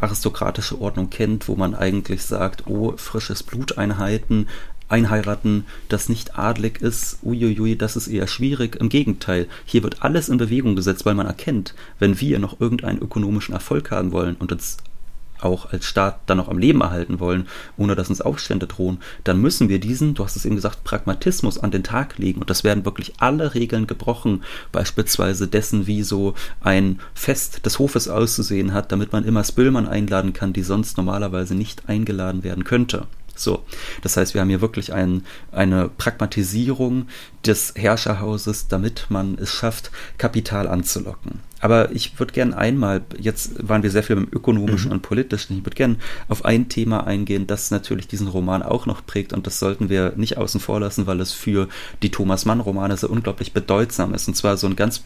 Speaker 2: aristokratische Ordnung kennt, wo man eigentlich sagt, oh, frisches Bluteinheiten, einheiraten, das nicht adlig ist, uiuiui, das ist eher schwierig. Im Gegenteil, hier wird alles in Bewegung gesetzt, weil man erkennt, wenn wir noch irgendeinen ökonomischen Erfolg haben wollen und uns auch als Staat dann noch am Leben erhalten wollen, ohne dass uns Aufstände drohen, dann müssen wir diesen, du hast es eben gesagt, Pragmatismus an den Tag legen. Und das werden wirklich alle Regeln gebrochen, beispielsweise dessen, wie so ein Fest des Hofes auszusehen hat, damit man immer Spillmann einladen kann, die sonst normalerweise nicht eingeladen werden könnte. So, das heißt, wir haben hier wirklich ein, eine Pragmatisierung des Herrscherhauses, damit man es schafft, Kapital anzulocken. Aber ich würde gerne einmal, jetzt waren wir sehr viel beim ökonomischen mhm. und politischen, ich würde gerne auf ein Thema eingehen, das natürlich diesen Roman auch noch prägt und das sollten wir nicht außen vor lassen, weil es für die Thomas Mann Romane so unglaublich bedeutsam ist. Und zwar so ein ganz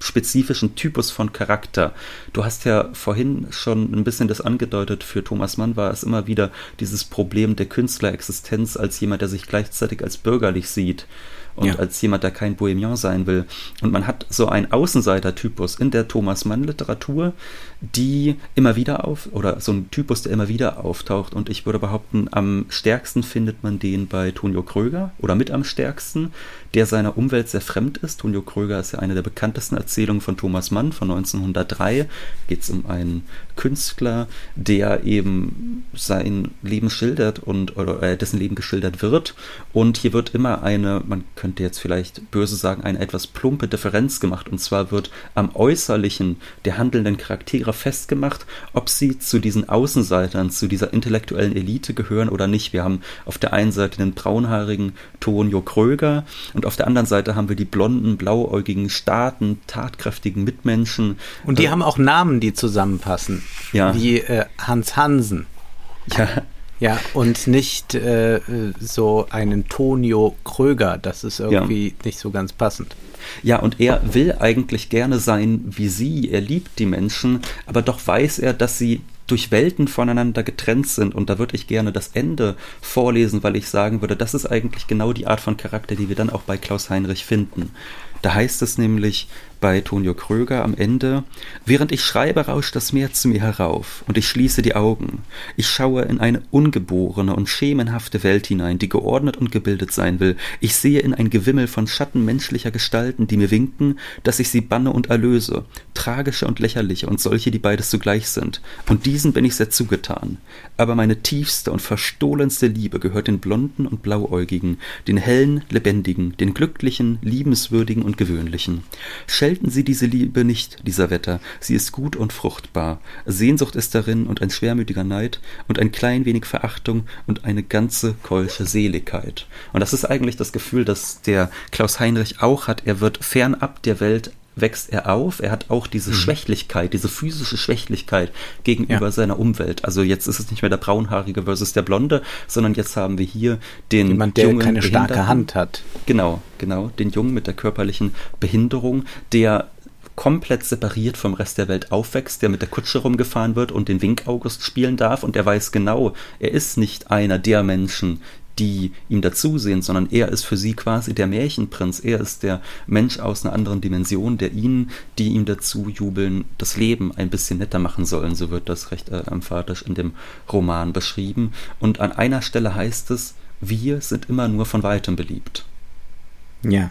Speaker 2: spezifischen Typus von Charakter. Du hast ja vorhin schon ein bisschen das angedeutet, für Thomas Mann war es immer wieder dieses Problem der Künstlerexistenz als jemand, der sich gleichzeitig als bürgerlich sieht und ja. als jemand, der kein Bohemian sein will. Und man hat so einen Außenseiter-Typus in der Thomas Mann-Literatur, die immer wieder auf, oder so ein Typus, der immer wieder auftaucht. Und ich würde behaupten, am stärksten findet man den bei Tonio Kröger oder mit am stärksten, der seiner Umwelt sehr fremd ist. Tonio Kröger ist ja eine der bekanntesten Erzählungen von Thomas Mann von 1903. Geht es um einen Künstler, der eben sein Leben schildert und oder äh, dessen Leben geschildert wird. Und hier wird immer eine, man könnte jetzt vielleicht böse sagen, eine etwas plumpe Differenz gemacht. Und zwar wird am Äußerlichen der handelnden Charaktere festgemacht, ob sie zu diesen Außenseitern, zu dieser intellektuellen Elite gehören oder nicht. Wir haben auf der einen Seite den braunhaarigen Tonio Kröger und auf der anderen Seite haben wir die blonden, blauäugigen, starken, tatkräftigen Mitmenschen.
Speaker 1: Und die äh, haben auch Namen, die zusammenpassen. Ja. Wie äh, Hans Hansen. Ja. Ja, und nicht äh, so einen Tonio Kröger. Das ist irgendwie ja. nicht so ganz passend.
Speaker 2: Ja, und er will eigentlich gerne sein wie sie. Er liebt die Menschen, aber doch weiß er, dass sie durch Welten voneinander getrennt sind. Und da würde ich gerne das Ende vorlesen, weil ich sagen würde, das ist eigentlich genau die Art von Charakter, die wir dann auch bei Klaus Heinrich finden. Da heißt es nämlich, bei Tonio Kröger am Ende. Während ich schreibe, rauscht das Meer zu mir herauf, und ich schließe die Augen. Ich schaue in eine ungeborene und schemenhafte Welt hinein, die geordnet und gebildet sein will. Ich sehe in ein Gewimmel von Schatten menschlicher Gestalten, die mir winken, dass ich sie banne und erlöse, tragische und lächerliche und solche, die beides zugleich sind. Und diesen bin ich sehr zugetan. Aber meine tiefste und verstohlenste Liebe gehört den Blonden und Blauäugigen, den hellen, lebendigen, den glücklichen, liebenswürdigen und gewöhnlichen. Schell Selten sie diese Liebe nicht, dieser Wetter. Sie ist gut und fruchtbar. Sehnsucht ist darin und ein schwermütiger Neid und ein klein wenig Verachtung und eine ganze keusche Seligkeit. Und das ist eigentlich das Gefühl, das der Klaus Heinrich auch hat. Er wird fernab der Welt wächst er auf. Er hat auch diese mhm. Schwächlichkeit, diese physische Schwächlichkeit gegenüber ja. seiner Umwelt. Also jetzt ist es nicht mehr der braunhaarige versus der blonde, sondern jetzt haben wir hier den
Speaker 1: Jemand, der Jungen keine starke Hand hat.
Speaker 2: Genau, genau, den Jungen mit der körperlichen Behinderung, der komplett separiert vom Rest der Welt aufwächst, der mit der Kutsche rumgefahren wird und den Wink August spielen darf und er weiß genau, er ist nicht einer der Menschen, die ihm dazusehen, sondern er ist für sie quasi der Märchenprinz. Er ist der Mensch aus einer anderen Dimension, der ihnen, die ihm dazu jubeln, das Leben ein bisschen netter machen sollen. So wird das recht äh, emphatisch in dem Roman beschrieben. Und an einer Stelle heißt es, wir sind immer nur von weitem beliebt.
Speaker 1: Ja.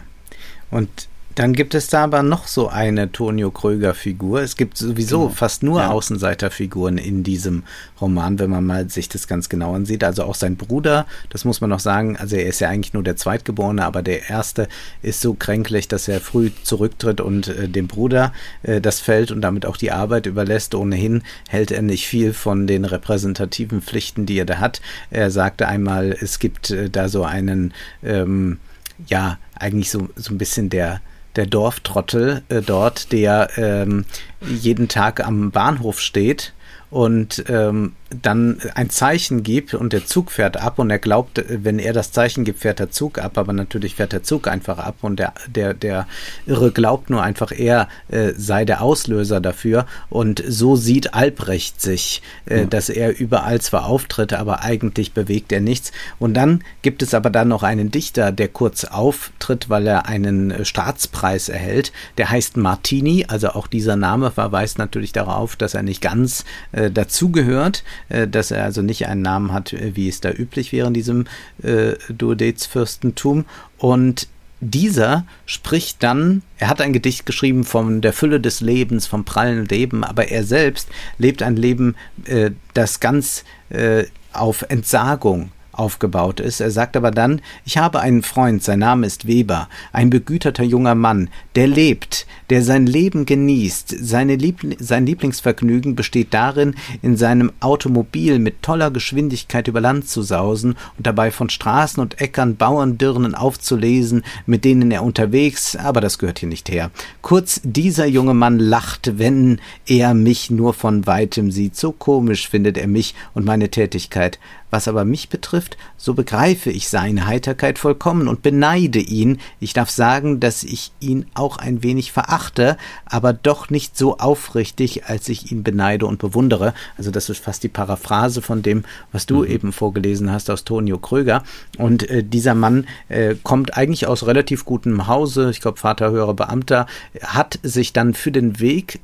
Speaker 1: Und dann gibt es da aber noch so eine Tonio Kröger-Figur. Es gibt sowieso genau. fast nur ja. Außenseiterfiguren in diesem Roman, wenn man mal sich das ganz genau ansieht. Also auch sein Bruder, das muss man noch sagen, also er ist ja eigentlich nur der Zweitgeborene, aber der Erste ist so kränklich, dass er früh zurücktritt und äh, dem Bruder äh, das Feld und damit auch die Arbeit überlässt. Ohnehin hält er nicht viel von den repräsentativen Pflichten, die er da hat. Er sagte einmal, es gibt äh, da so einen, ähm, ja, eigentlich so, so ein bisschen der der Dorftrottel äh, dort, der ähm, jeden Tag am Bahnhof steht und ähm, dann ein Zeichen gibt und der Zug fährt ab und er glaubt, wenn er das Zeichen gibt, fährt der Zug ab, aber natürlich fährt der Zug einfach ab und der, der, der Irre glaubt nur einfach, er äh, sei der Auslöser dafür. Und so sieht Albrecht sich, äh, ja. dass er überall zwar auftritt, aber eigentlich bewegt er nichts. Und dann gibt es aber dann noch einen Dichter, der kurz auftritt, weil er einen Staatspreis erhält, der heißt Martini, also auch dieser Name verweist natürlich darauf, dass er nicht ganz äh, dazugehört, äh, dass er also nicht einen Namen hat, äh, wie es da üblich wäre in diesem äh, Duodezfürstentum. Und dieser spricht dann, er hat ein Gedicht geschrieben von der Fülle des Lebens, vom prallen Leben, aber er selbst lebt ein Leben, äh, das ganz äh, auf Entsagung aufgebaut ist. Er sagt aber dann, ich habe einen Freund, sein Name ist Weber, ein begüterter junger Mann, der lebt, der sein Leben genießt. Seine Liebl sein Lieblingsvergnügen besteht darin, in seinem Automobil mit toller Geschwindigkeit über Land zu sausen und dabei von Straßen und Äckern Bauerndirnen aufzulesen, mit denen er unterwegs, aber das gehört hier nicht her. Kurz, dieser junge Mann lacht, wenn er mich nur von weitem sieht. So komisch findet er mich und meine Tätigkeit. Was aber mich betrifft, so begreife ich seine Heiterkeit vollkommen und beneide ihn. Ich darf sagen, dass ich ihn auch ein wenig verachte, aber doch nicht so aufrichtig, als ich ihn beneide und bewundere. Also das ist fast die Paraphrase von dem, was du mhm. eben vorgelesen hast aus Tonio Kröger. Und äh, dieser Mann äh, kommt eigentlich aus relativ gutem Hause, ich glaube Vater höherer Beamter, hat sich dann für den Weg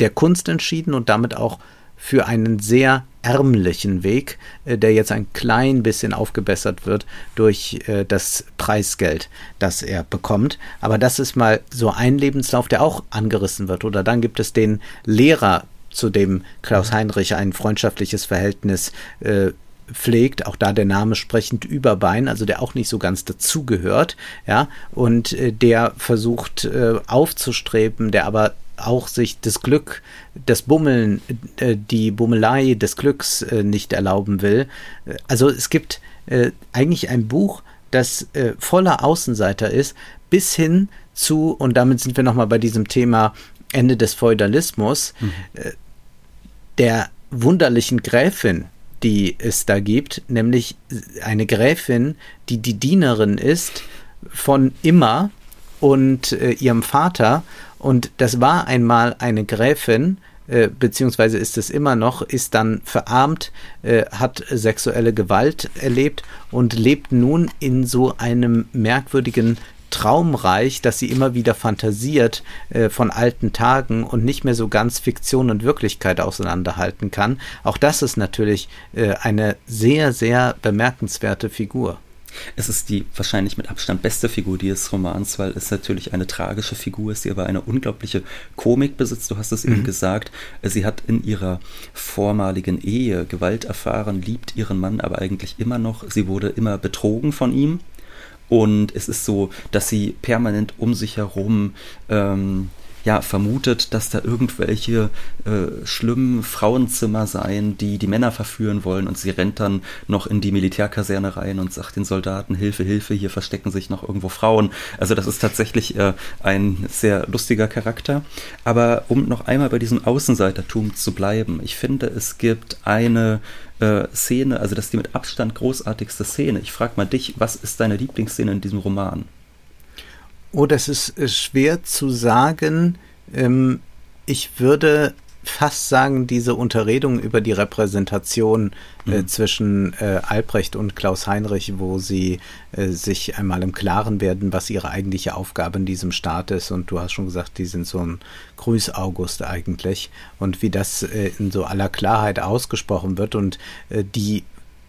Speaker 1: der Kunst entschieden und damit auch für einen sehr ärmlichen Weg, äh, der jetzt ein klein bisschen aufgebessert wird durch äh, das Preisgeld, das er bekommt. Aber das ist mal so ein Lebenslauf, der auch angerissen wird. Oder dann gibt es den Lehrer, zu dem Klaus mhm. Heinrich ein freundschaftliches Verhältnis äh, pflegt, auch da der Name sprechend Überbein, also der auch nicht so ganz dazugehört, ja, und äh, der versucht äh, aufzustreben, der aber auch sich das Glück, das Bummeln, äh, die Bummelei des Glücks äh, nicht erlauben will. Also es gibt äh, eigentlich ein Buch, das voller Außenseiter ist, bis hin zu, und damit sind wir nochmal bei diesem Thema Ende des Feudalismus, mhm. der wunderlichen Gräfin, die es da gibt, nämlich eine Gräfin, die die Dienerin ist von Immer und ihrem Vater und das war einmal eine Gräfin, äh, beziehungsweise ist es immer noch, ist dann verarmt, äh, hat sexuelle Gewalt erlebt und lebt nun in so einem merkwürdigen Traumreich, dass sie immer wieder fantasiert äh, von alten Tagen und nicht mehr so ganz Fiktion und Wirklichkeit auseinanderhalten kann. Auch das ist natürlich äh, eine sehr, sehr bemerkenswerte Figur.
Speaker 2: Es ist die wahrscheinlich mit Abstand beste Figur dieses Romans, weil es natürlich eine tragische Figur ist, die aber eine unglaubliche Komik besitzt. Du hast es mhm. eben gesagt, sie hat in ihrer vormaligen Ehe Gewalt erfahren, liebt ihren Mann aber eigentlich immer noch. Sie wurde immer betrogen von ihm. Und es ist so, dass sie permanent um sich herum ähm, ja, vermutet, dass da irgendwelche äh, schlimmen Frauenzimmer seien, die die Männer verführen wollen und sie rennt dann noch in die Militärkaserne rein und sagt den Soldaten, Hilfe, Hilfe, hier verstecken sich noch irgendwo Frauen. Also das ist tatsächlich äh, ein sehr lustiger Charakter. Aber um noch einmal bei diesem Außenseitertum zu bleiben, ich finde, es gibt eine äh, Szene, also das ist die mit Abstand großartigste Szene. Ich frage mal dich, was ist deine Lieblingsszene in diesem Roman?
Speaker 1: Oh, das ist schwer zu sagen. Ähm, ich würde fast sagen, diese Unterredung über die Repräsentation äh, mhm. zwischen äh, Albrecht und Klaus Heinrich, wo sie äh, sich einmal im Klaren werden, was ihre eigentliche Aufgabe in diesem Staat ist. Und du hast schon gesagt, die sind so ein Grüß-August eigentlich. Und wie das in so aller Klarheit ausgesprochen wird und die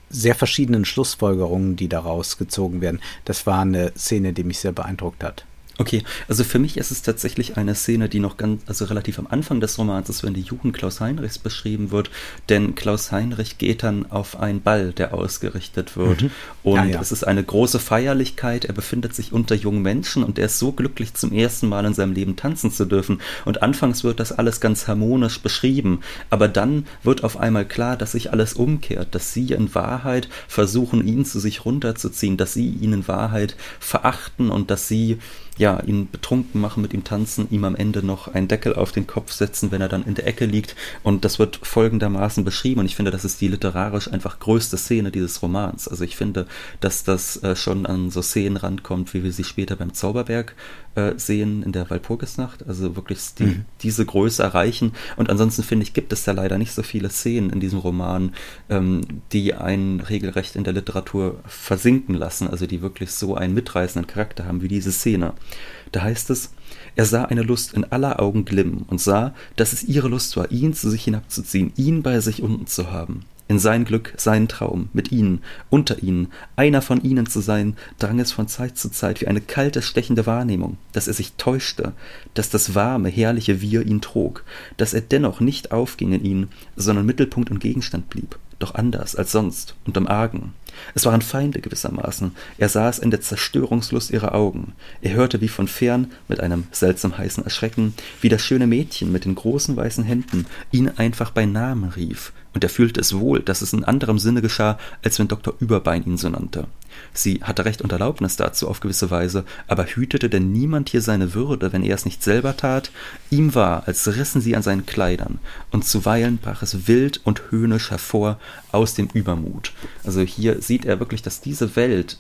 Speaker 1: sehr verschiedenen Schlussfolgerungen, die daraus gezogen werden, das war eine Szene, die mich sehr beeindruckt hat.
Speaker 2: Okay, also für mich ist es tatsächlich eine Szene, die noch ganz, also relativ am Anfang des Romans ist, wenn die Jugend Klaus Heinrichs beschrieben wird, denn Klaus Heinrich geht dann auf einen Ball, der ausgerichtet wird. Mhm. Und ja, ja. es ist eine große Feierlichkeit, er befindet sich unter jungen Menschen und er ist so glücklich, zum ersten Mal in seinem Leben tanzen zu dürfen. Und anfangs wird das alles ganz harmonisch beschrieben, aber dann wird auf einmal klar, dass sich alles umkehrt, dass sie in Wahrheit versuchen, ihn zu sich runterzuziehen, dass sie ihn in Wahrheit verachten und dass sie ja, ihn betrunken machen, mit ihm tanzen, ihm am Ende noch einen Deckel auf den Kopf setzen, wenn er dann in der Ecke liegt. Und das wird folgendermaßen beschrieben. Und ich finde, das ist die literarisch einfach größte Szene dieses Romans. Also ich finde, dass das äh, schon an so Szenen rankommt, wie wir sie später beim Zauberberg äh, sehen in der Walpurgisnacht. Also wirklich die, mhm. diese Größe erreichen. Und ansonsten finde ich, gibt es da leider nicht so viele Szenen in diesem Roman, ähm, die einen regelrecht in der Literatur versinken lassen. Also die wirklich so einen mitreißenden Charakter haben wie diese Szene. Da heißt es, er sah eine Lust in aller Augen glimmen und sah, dass es ihre Lust war, ihn zu sich hinabzuziehen, ihn bei sich unten zu haben. In sein Glück, seinen Traum, mit ihnen, unter ihnen, einer von ihnen zu sein, drang es von Zeit zu Zeit wie eine kalte, stechende Wahrnehmung, dass er sich täuschte, dass das warme, herrliche Wir ihn trug, dass er dennoch nicht aufging in ihn, sondern Mittelpunkt und Gegenstand blieb, doch anders als sonst und im Argen. Es waren Feinde gewissermaßen. Er es in der Zerstörungslust ihrer Augen. Er hörte wie von fern, mit einem seltsam heißen Erschrecken, wie das schöne Mädchen mit den großen weißen Händen ihn einfach bei Namen rief, und er fühlte es wohl, dass es in anderem Sinne geschah, als wenn Dr. Überbein ihn so nannte. Sie hatte Recht und Erlaubnis dazu auf gewisse Weise, aber hütete denn niemand hier seine Würde, wenn er es nicht selber tat? Ihm war, als rissen sie an seinen Kleidern, und zuweilen brach es wild und höhnisch hervor aus dem Übermut. Also hier sieht er wirklich, dass diese Welt,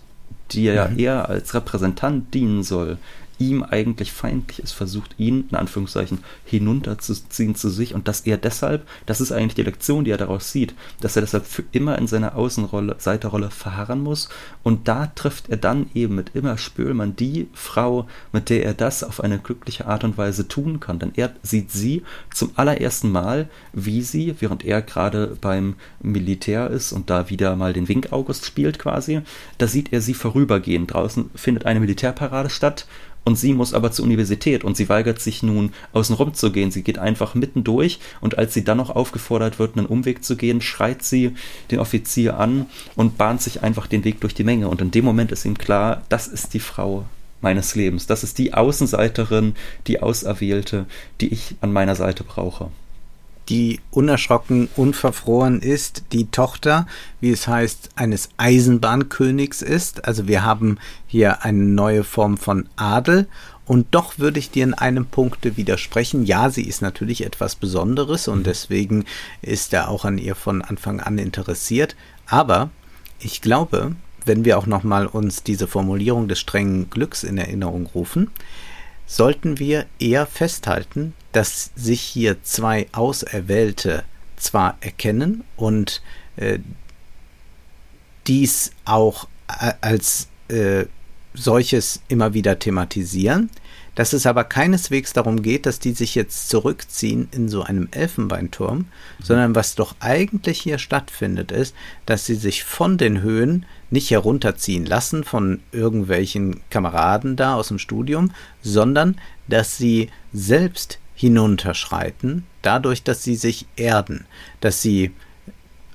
Speaker 2: die er mhm. eher als Repräsentant dienen soll, ihm eigentlich feindlich ist, versucht ihn, in Anführungszeichen, hinunterzuziehen zu sich und dass er deshalb, das ist eigentlich die Lektion, die er daraus sieht, dass er deshalb für immer in seiner Außenrolle, Seiterrolle verharren muss und da trifft er dann eben mit immer Spölmann die Frau, mit der er das auf eine glückliche Art und Weise tun kann, denn er sieht sie zum allerersten Mal, wie sie, während er gerade beim Militär ist und da wieder mal den Wink August spielt quasi, da sieht er sie vorübergehen. Draußen findet eine Militärparade statt und sie muss aber zur Universität und sie weigert sich nun außenrum zu gehen. Sie geht einfach mitten durch und als sie dann noch aufgefordert wird, einen Umweg zu gehen, schreit sie den Offizier an und bahnt sich einfach den Weg durch die Menge. Und in dem Moment ist ihm klar, das ist die Frau meines Lebens. Das ist die Außenseiterin, die Auserwählte, die ich an meiner Seite brauche
Speaker 1: die unerschrocken unverfroren ist, die Tochter, wie es heißt, eines Eisenbahnkönigs ist. Also wir haben hier eine neue Form von Adel. Und doch würde ich dir in einem Punkte widersprechen. Ja, sie ist natürlich etwas Besonderes und mhm. deswegen ist er auch an ihr von Anfang an interessiert. Aber ich glaube, wenn wir auch nochmal uns diese Formulierung des strengen Glücks in Erinnerung rufen, sollten wir eher festhalten, dass sich hier zwei Auserwählte zwar erkennen und äh, dies auch äh, als äh, solches immer wieder thematisieren, dass es aber keineswegs darum geht, dass die sich jetzt zurückziehen in so einem Elfenbeinturm, mhm. sondern was doch eigentlich hier stattfindet, ist, dass sie sich von den Höhen nicht herunterziehen lassen von irgendwelchen Kameraden da aus dem Studium, sondern dass sie selbst hinunterschreiten, dadurch, dass sie sich erden, dass sie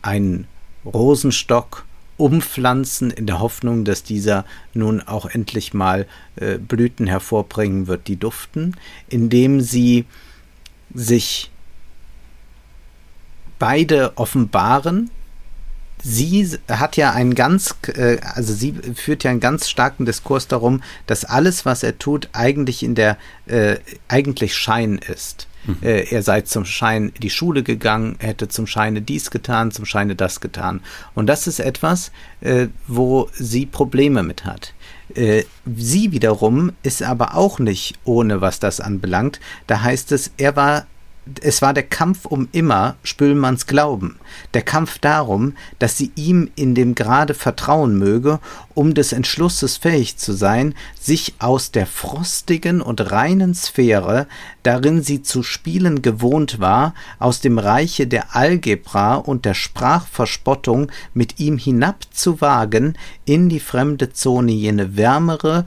Speaker 1: einen Rosenstock umpflanzen in der Hoffnung, dass dieser nun auch endlich mal äh, Blüten hervorbringen wird, die duften, indem sie sich beide offenbaren. Sie hat ja einen ganz, äh, also sie führt ja einen ganz starken Diskurs darum, dass alles, was er tut, eigentlich in der, äh, eigentlich Schein ist. Mhm. Äh, er sei zum Schein die Schule gegangen, hätte zum Scheine dies getan, zum Scheine das getan. Und das ist etwas, äh, wo sie Probleme mit hat. Sie wiederum ist aber auch nicht ohne, was das anbelangt. Da heißt es, er war es war der Kampf um immer Spülmanns Glauben, der Kampf darum, dass sie ihm in dem Grade vertrauen möge, um des Entschlusses fähig zu sein, sich aus der frostigen und reinen Sphäre, darin sie zu spielen gewohnt war, aus dem Reiche der Algebra und der Sprachverspottung mit ihm hinabzuwagen in die fremde Zone jene wärmere,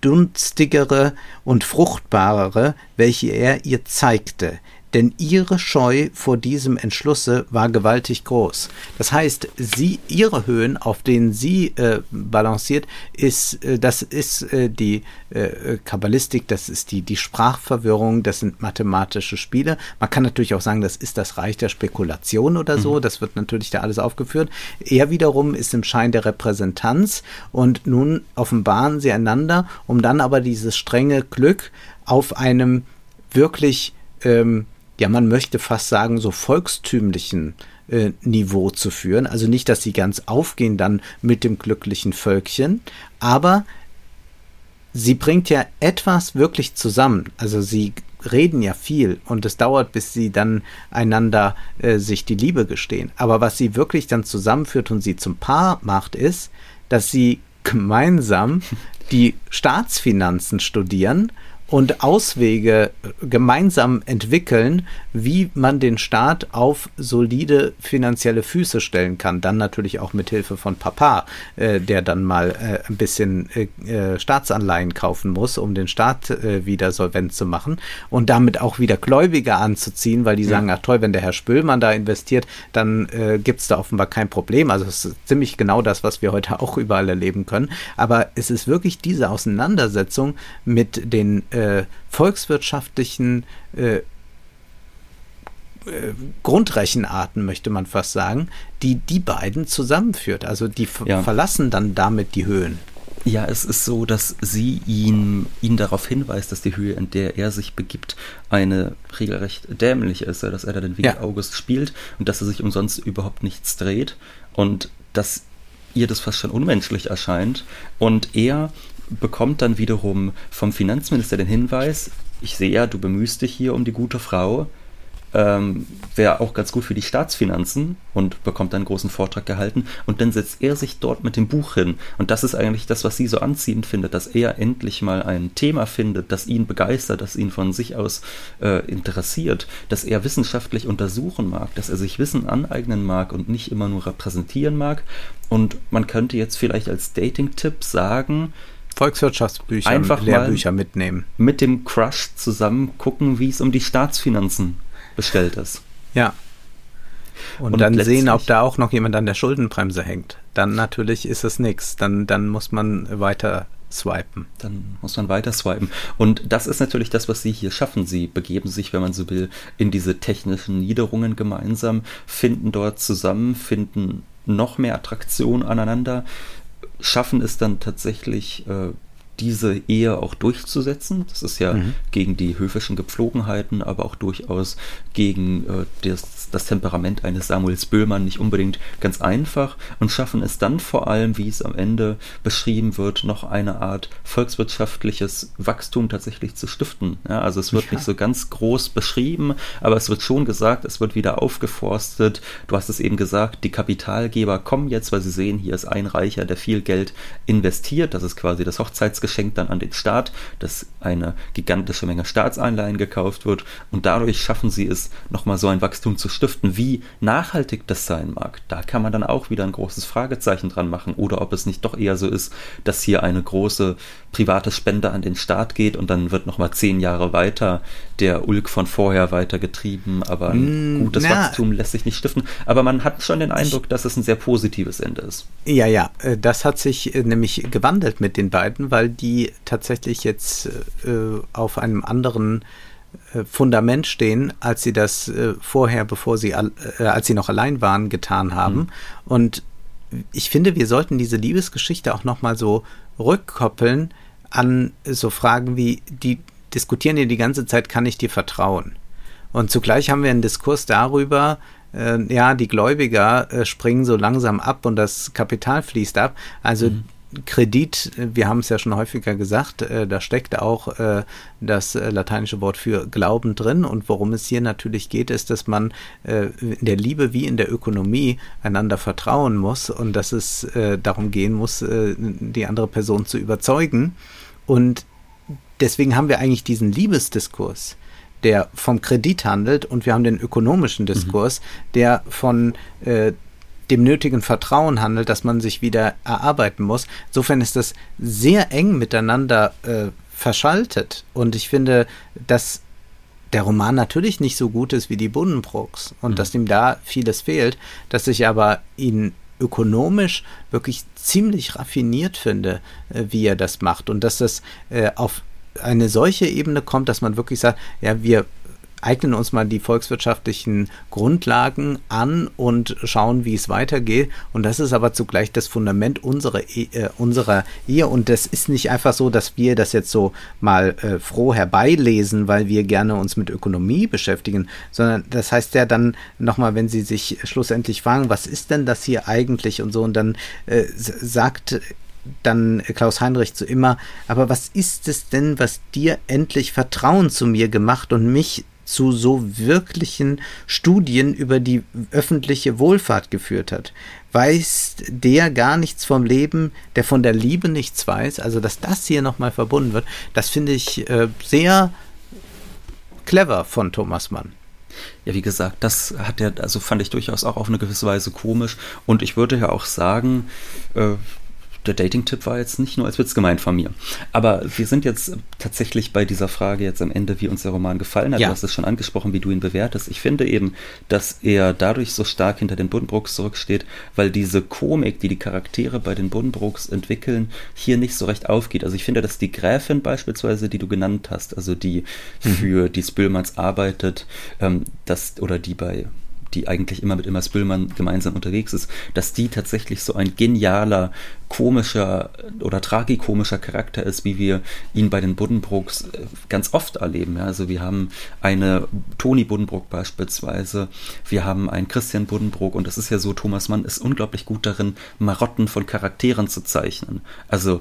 Speaker 1: dunstigere und fruchtbarere, welche er ihr zeigte, denn ihre Scheu vor diesem Entschlusse war gewaltig groß. Das heißt, sie, ihre Höhen, auf denen sie äh, balanciert, ist, äh, das ist äh, die äh, Kabbalistik, das ist die, die Sprachverwirrung, das sind mathematische Spiele. Man kann natürlich auch sagen, das ist das Reich der Spekulation oder so, mhm. das wird natürlich da alles aufgeführt. Er wiederum ist im Schein der Repräsentanz und nun offenbaren sie einander, um dann aber dieses strenge Glück auf einem wirklich ähm, ja, man möchte fast sagen, so volkstümlichen äh, Niveau zu führen. Also nicht, dass sie ganz aufgehen dann mit dem glücklichen Völkchen, aber sie bringt ja etwas wirklich zusammen. Also sie reden ja viel und es dauert, bis sie dann einander äh, sich die Liebe gestehen. Aber was sie wirklich dann zusammenführt und sie zum Paar macht, ist, dass sie gemeinsam die Staatsfinanzen studieren und Auswege gemeinsam entwickeln, wie man den Staat auf solide finanzielle Füße stellen kann. Dann natürlich auch mit Hilfe von Papa, äh, der dann mal äh, ein bisschen äh, äh Staatsanleihen kaufen muss, um den Staat äh, wieder solvent zu machen und damit auch wieder Gläubige anzuziehen, weil die ja. sagen, ach toll, wenn der Herr Spöllmann da investiert, dann äh, gibt es da offenbar kein Problem. Also es ist ziemlich genau das, was wir heute auch überall erleben können. Aber es ist wirklich diese Auseinandersetzung mit den äh, volkswirtschaftlichen äh, äh, Grundrechenarten, möchte man fast sagen, die die beiden zusammenführt. Also die ja. verlassen dann damit die Höhen.
Speaker 2: Ja, es ist so, dass sie ihn, ihn darauf hinweist, dass die Höhe, in der er sich begibt, eine regelrecht dämlich ist, dass er da den Weg ja. August spielt und dass er sich umsonst überhaupt nichts dreht und dass ihr das fast schon unmenschlich erscheint und er bekommt dann wiederum vom Finanzminister den Hinweis, ich sehe ja, du bemühst dich hier um die gute Frau, ähm, wäre auch ganz gut für die Staatsfinanzen und bekommt dann einen großen Vortrag gehalten. Und dann setzt er sich dort mit dem Buch hin. Und das ist eigentlich das, was sie so anziehend findet, dass er endlich mal ein Thema findet, das ihn begeistert, das ihn von sich aus äh, interessiert, dass er wissenschaftlich untersuchen mag, dass er sich Wissen aneignen mag und nicht immer nur repräsentieren mag. Und man könnte jetzt vielleicht als Dating-Tipp sagen,
Speaker 1: Volkswirtschaftsbücher,
Speaker 2: einfach
Speaker 1: Lehrbücher mitnehmen.
Speaker 2: Mit dem Crush zusammen gucken, wie es um die Staatsfinanzen bestellt ist.
Speaker 1: Ja. Und, und dann sehen, ob da auch noch jemand an der Schuldenbremse hängt. Dann natürlich ist es nichts. Dann, dann muss man weiter swipen.
Speaker 2: Dann muss man weiter swipen. Und das ist natürlich das, was Sie hier schaffen. Sie begeben sich, wenn man so will, in diese technischen Niederungen gemeinsam, finden dort zusammen, finden noch mehr Attraktion aneinander, schaffen es dann tatsächlich, äh, diese Ehe auch durchzusetzen. Das ist ja mhm. gegen die höfischen Gepflogenheiten, aber auch durchaus gegen äh, das, das, Temperament eines Samuels Böhmann nicht unbedingt ganz einfach und schaffen es dann vor allem, wie es am Ende beschrieben wird, noch eine Art volkswirtschaftliches Wachstum tatsächlich zu stiften. Ja, also es wird ja. nicht so ganz groß beschrieben, aber es wird schon gesagt, es wird wieder aufgeforstet. Du hast es eben gesagt, die Kapitalgeber kommen jetzt, weil sie sehen, hier ist ein Reicher, der viel Geld investiert. Das ist quasi das Hochzeitsgeschäft geschenkt dann an den Staat, dass eine gigantische Menge Staatsanleihen gekauft wird und dadurch schaffen sie es, nochmal so ein Wachstum zu stiften. Wie nachhaltig das sein mag, da kann man dann auch wieder ein großes Fragezeichen dran machen oder ob es nicht doch eher so ist, dass hier eine große private Spende an den Staat geht und dann wird nochmal zehn Jahre weiter der Ulk von vorher weitergetrieben, aber ein mm, gutes na, Wachstum lässt sich nicht stiften. Aber man hat schon den Eindruck, dass es ein sehr positives Ende ist.
Speaker 1: Ja, ja, äh, das hat sich äh, nämlich gewandelt mit den beiden, weil die tatsächlich jetzt äh, auf einem anderen Fundament stehen, als sie das vorher, bevor sie, als sie noch allein waren, getan haben. Mhm. Und ich finde, wir sollten diese Liebesgeschichte auch nochmal so rückkoppeln an so Fragen wie, die diskutieren ja die ganze Zeit, kann ich dir vertrauen? Und zugleich haben wir einen Diskurs darüber, äh, ja, die Gläubiger äh, springen so langsam ab und das Kapital fließt ab. Also mhm. Kredit, wir haben es ja schon häufiger gesagt, äh, da steckt auch äh, das äh, lateinische Wort für Glauben drin. Und worum es hier natürlich geht, ist, dass man äh, in der Liebe wie in der Ökonomie einander vertrauen muss und dass es äh, darum gehen muss, äh, die andere Person zu überzeugen. Und deswegen haben wir eigentlich diesen Liebesdiskurs der vom Kredit handelt und wir haben den ökonomischen Diskurs, mhm. der von äh, dem nötigen Vertrauen handelt, dass man sich wieder erarbeiten muss. Insofern ist das sehr eng miteinander äh, verschaltet. Und ich finde, dass der Roman natürlich nicht so gut ist wie die Buddenbrooks und mhm. dass ihm da vieles fehlt, dass ich aber ihn ökonomisch wirklich ziemlich raffiniert finde, äh, wie er das macht und dass das äh, auf eine solche Ebene kommt, dass man wirklich sagt, ja, wir eignen uns mal die volkswirtschaftlichen Grundlagen an und schauen, wie es weitergeht. Und das ist aber zugleich das Fundament unserer, e äh, unserer Ehe. Und das ist nicht einfach so, dass wir das jetzt so mal äh, froh herbeilesen, weil wir gerne uns mit Ökonomie beschäftigen, sondern das heißt ja dann nochmal, wenn Sie sich schlussendlich fragen, was ist denn das hier eigentlich und so, und dann äh, sagt dann Klaus Heinrich zu immer, aber was ist es denn, was dir endlich Vertrauen zu mir gemacht und mich zu so wirklichen Studien über die öffentliche Wohlfahrt geführt hat. Weiß der gar nichts vom Leben, der von der Liebe nichts weiß, also dass das hier nochmal verbunden wird, das finde ich äh, sehr clever von Thomas Mann.
Speaker 2: Ja, wie gesagt, das hat er, also fand ich durchaus auch auf eine gewisse Weise komisch. Und ich würde ja auch sagen, äh, der Dating-Tipp war jetzt nicht nur als Witz gemeint von mir. Aber wir sind jetzt tatsächlich bei dieser Frage jetzt am Ende, wie uns der Roman gefallen hat. Ja. Du hast es schon angesprochen, wie du ihn bewertest. Ich finde eben, dass er dadurch so stark hinter den Buddenbrooks zurücksteht, weil diese Komik, die die Charaktere bei den Buddenbrooks entwickeln, hier nicht so recht aufgeht. Also ich finde, dass die Gräfin beispielsweise, die du genannt hast, also die mhm. für die Spülmanns arbeitet, ähm, das, oder die bei die eigentlich immer mit Emma Spillmann gemeinsam unterwegs ist, dass die tatsächlich so ein genialer, komischer oder tragikomischer Charakter ist, wie wir ihn bei den Buddenbrooks äh, ganz oft erleben. Ja, also wir haben eine Toni Buddenbrook beispielsweise, wir haben einen Christian Buddenbrook und das ist ja so, Thomas Mann ist unglaublich gut darin, Marotten von Charakteren zu zeichnen. Also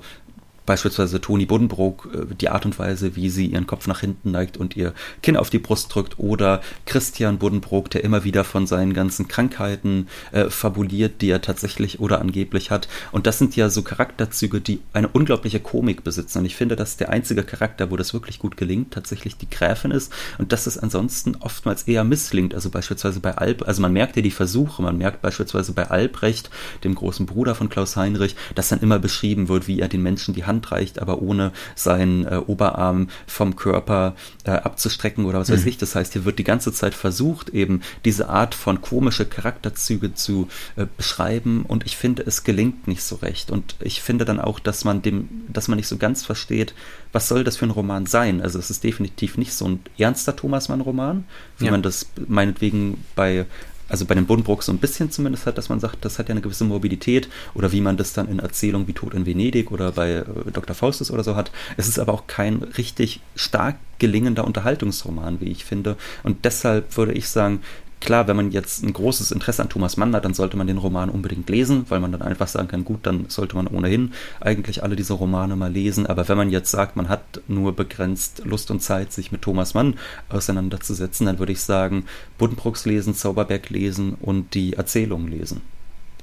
Speaker 2: Beispielsweise Toni Buddenbrook, äh, die Art und Weise, wie sie ihren Kopf nach hinten neigt und ihr Kinn auf die Brust drückt. Oder Christian Buddenbrook, der immer wieder von seinen ganzen Krankheiten äh, fabuliert, die er tatsächlich oder angeblich hat. Und das sind ja so Charakterzüge, die eine unglaubliche Komik besitzen. Und ich finde, dass der einzige Charakter, wo das wirklich gut gelingt, tatsächlich die Gräfin ist. Und dass es ansonsten oftmals eher misslingt. Also beispielsweise bei Alb, also man merkt ja die Versuche, man merkt beispielsweise bei Albrecht, dem großen Bruder von Klaus Heinrich, dass dann immer beschrieben wird, wie er den Menschen die Hand Hand reicht, aber ohne seinen äh, Oberarm vom Körper äh, abzustrecken oder was mhm. weiß ich. Das heißt, hier wird die ganze Zeit versucht, eben diese Art von komische Charakterzüge zu äh, beschreiben und ich finde, es gelingt nicht so recht. Und ich finde dann auch, dass man dem, dass man nicht so ganz versteht, was soll das für ein Roman sein? Also es ist definitiv nicht so ein ernster Thomas Mann-Roman, wie ja. man das meinetwegen bei also bei dem Buddenbrook so ein bisschen zumindest hat, dass man sagt, das hat ja eine gewisse Morbidität oder wie man das dann in Erzählungen wie Tod in Venedig oder bei äh, Dr. Faustus oder so hat. Es ist aber auch kein richtig stark gelingender Unterhaltungsroman, wie ich finde. Und deshalb würde ich sagen, Klar, wenn man jetzt ein großes Interesse an Thomas Mann hat, dann sollte man den Roman unbedingt lesen, weil man dann einfach sagen kann, gut, dann sollte man ohnehin eigentlich alle diese Romane mal lesen. Aber wenn man jetzt sagt, man hat nur begrenzt Lust und Zeit, sich mit Thomas Mann auseinanderzusetzen, dann würde ich sagen, Buddenbrooks lesen, Zauberberg lesen und die Erzählung lesen.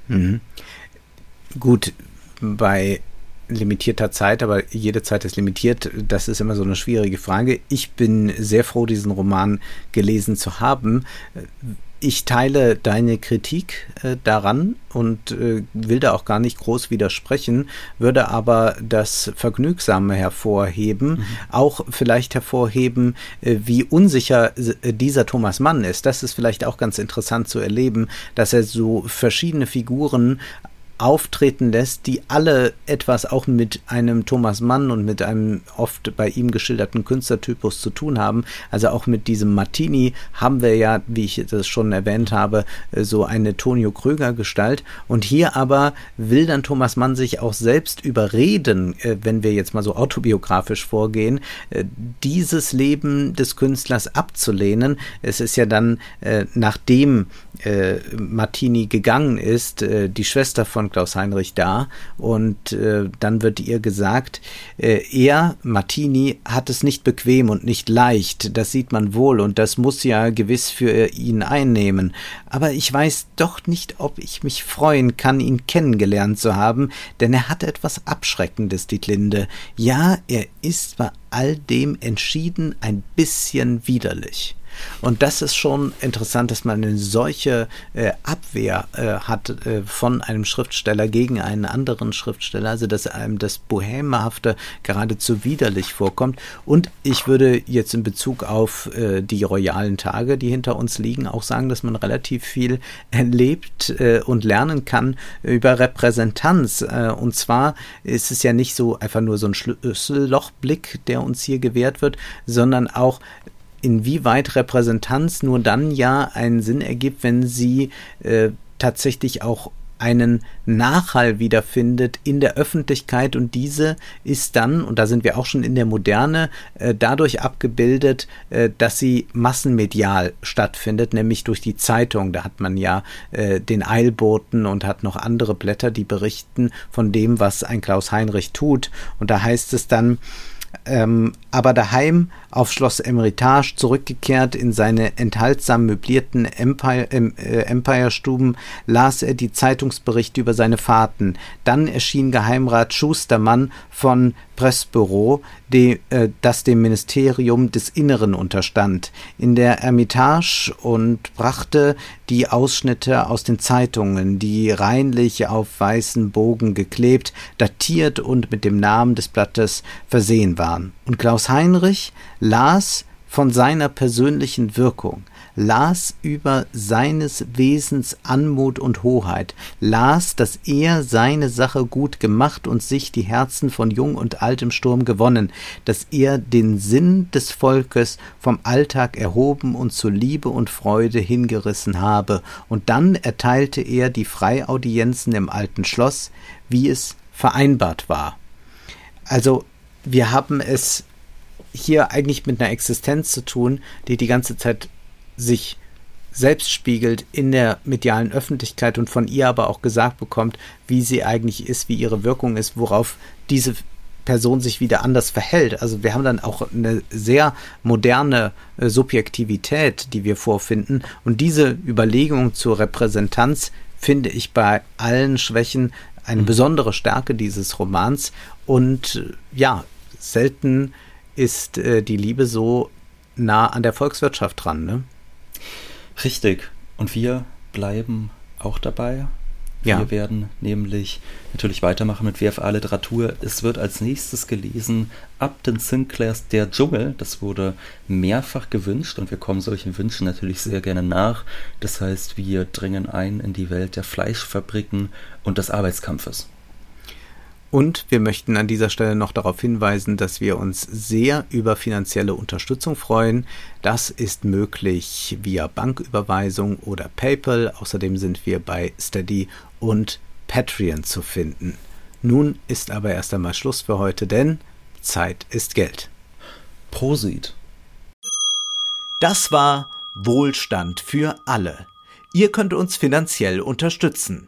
Speaker 1: Mhm. Gut, bei limitierter Zeit, aber jede Zeit ist limitiert. Das ist immer so eine schwierige Frage. Ich bin sehr froh, diesen Roman gelesen zu haben. Ich teile deine Kritik äh, daran und äh, will da auch gar nicht groß widersprechen, würde aber das Vergnügsame hervorheben, mhm. auch vielleicht hervorheben, äh, wie unsicher äh, dieser Thomas Mann ist. Das ist vielleicht auch ganz interessant zu erleben, dass er so verschiedene Figuren auftreten lässt, die alle etwas auch mit einem Thomas Mann und mit einem oft bei ihm geschilderten Künstlertypus zu tun haben. Also auch mit diesem Martini haben wir ja, wie ich das schon erwähnt habe, so eine Tonio Kröger Gestalt. Und hier aber will dann Thomas Mann sich auch selbst überreden, äh, wenn wir jetzt mal so autobiografisch vorgehen, äh, dieses Leben des Künstlers abzulehnen. Es ist ja dann, äh, nachdem Martini gegangen ist, die Schwester von von Klaus Heinrich da und äh, dann wird ihr gesagt, äh, er, Martini, hat es nicht bequem und nicht leicht, das sieht man wohl und das muss ja gewiss für ihn einnehmen. Aber ich weiß doch nicht, ob ich mich freuen kann, ihn kennengelernt zu haben, denn er hat etwas Abschreckendes, Dietlinde. Ja, er ist bei all dem entschieden ein bisschen widerlich. Und das ist schon interessant, dass man eine solche äh, Abwehr äh, hat äh, von einem Schriftsteller gegen einen anderen Schriftsteller, also dass einem das Bohämehafte geradezu widerlich vorkommt. Und ich würde jetzt in Bezug auf äh, die royalen Tage, die hinter uns liegen, auch sagen, dass man relativ viel erlebt äh, und lernen kann über Repräsentanz. Äh, und zwar ist es ja nicht so einfach nur so ein Schlüssellochblick, der uns hier gewährt wird, sondern auch inwieweit Repräsentanz nur dann ja einen Sinn ergibt, wenn sie äh, tatsächlich auch einen Nachhall wiederfindet in der Öffentlichkeit und diese ist dann, und da sind wir auch schon in der Moderne, äh, dadurch abgebildet, äh, dass sie massenmedial stattfindet, nämlich durch die Zeitung. Da hat man ja äh, den Eilboten und hat noch andere Blätter, die berichten von dem, was ein Klaus Heinrich tut. Und da heißt es dann, ähm, aber daheim auf Schloss Emeritage zurückgekehrt in seine enthaltsam möblierten Empire, äh, Empire-Stuben, las er die Zeitungsberichte über seine Fahrten. Dann erschien Geheimrat Schustermann von Pressbüro, die, äh, das dem Ministerium des Inneren unterstand, in der Ermitage und brachte die Ausschnitte aus den Zeitungen, die reinlich auf weißen Bogen geklebt, datiert und mit dem Namen des Blattes versehen waren. Und Klaus Heinrich las von seiner persönlichen Wirkung, las über seines Wesens Anmut und Hoheit, las, dass er seine Sache gut gemacht und sich die Herzen von Jung und Altem Sturm gewonnen, dass er den Sinn des Volkes vom Alltag erhoben und zu Liebe und Freude hingerissen habe, und dann erteilte er die Freiaudienzen im alten Schloss, wie es vereinbart war. Also wir haben es hier eigentlich mit einer Existenz zu tun, die die ganze Zeit sich selbst spiegelt in der medialen Öffentlichkeit und von ihr aber auch gesagt bekommt, wie sie eigentlich ist, wie ihre Wirkung ist, worauf diese Person sich wieder anders verhält. Also wir haben dann auch eine sehr moderne äh, Subjektivität, die wir vorfinden. Und diese Überlegung zur Repräsentanz finde ich bei allen Schwächen eine mhm. besondere Stärke dieses Romans. Und äh, ja, selten ist äh, die Liebe so nah an der Volkswirtschaft dran, ne?
Speaker 2: Richtig. Und wir bleiben auch dabei. Ja. Wir werden nämlich natürlich weitermachen mit WFA Literatur. Es wird als nächstes gelesen Upton Sinclairs Der Dschungel. Das wurde mehrfach gewünscht und wir kommen solchen Wünschen natürlich sehr gerne nach. Das heißt, wir dringen ein in die Welt der Fleischfabriken und des Arbeitskampfes.
Speaker 1: Und wir möchten an dieser Stelle noch darauf hinweisen, dass wir uns sehr über finanzielle Unterstützung freuen. Das ist möglich via Banküberweisung oder PayPal. Außerdem sind wir bei Steady und Patreon zu finden. Nun ist aber erst einmal Schluss für heute, denn Zeit ist Geld.
Speaker 2: Prosit.
Speaker 1: Das war Wohlstand für alle. Ihr könnt uns finanziell unterstützen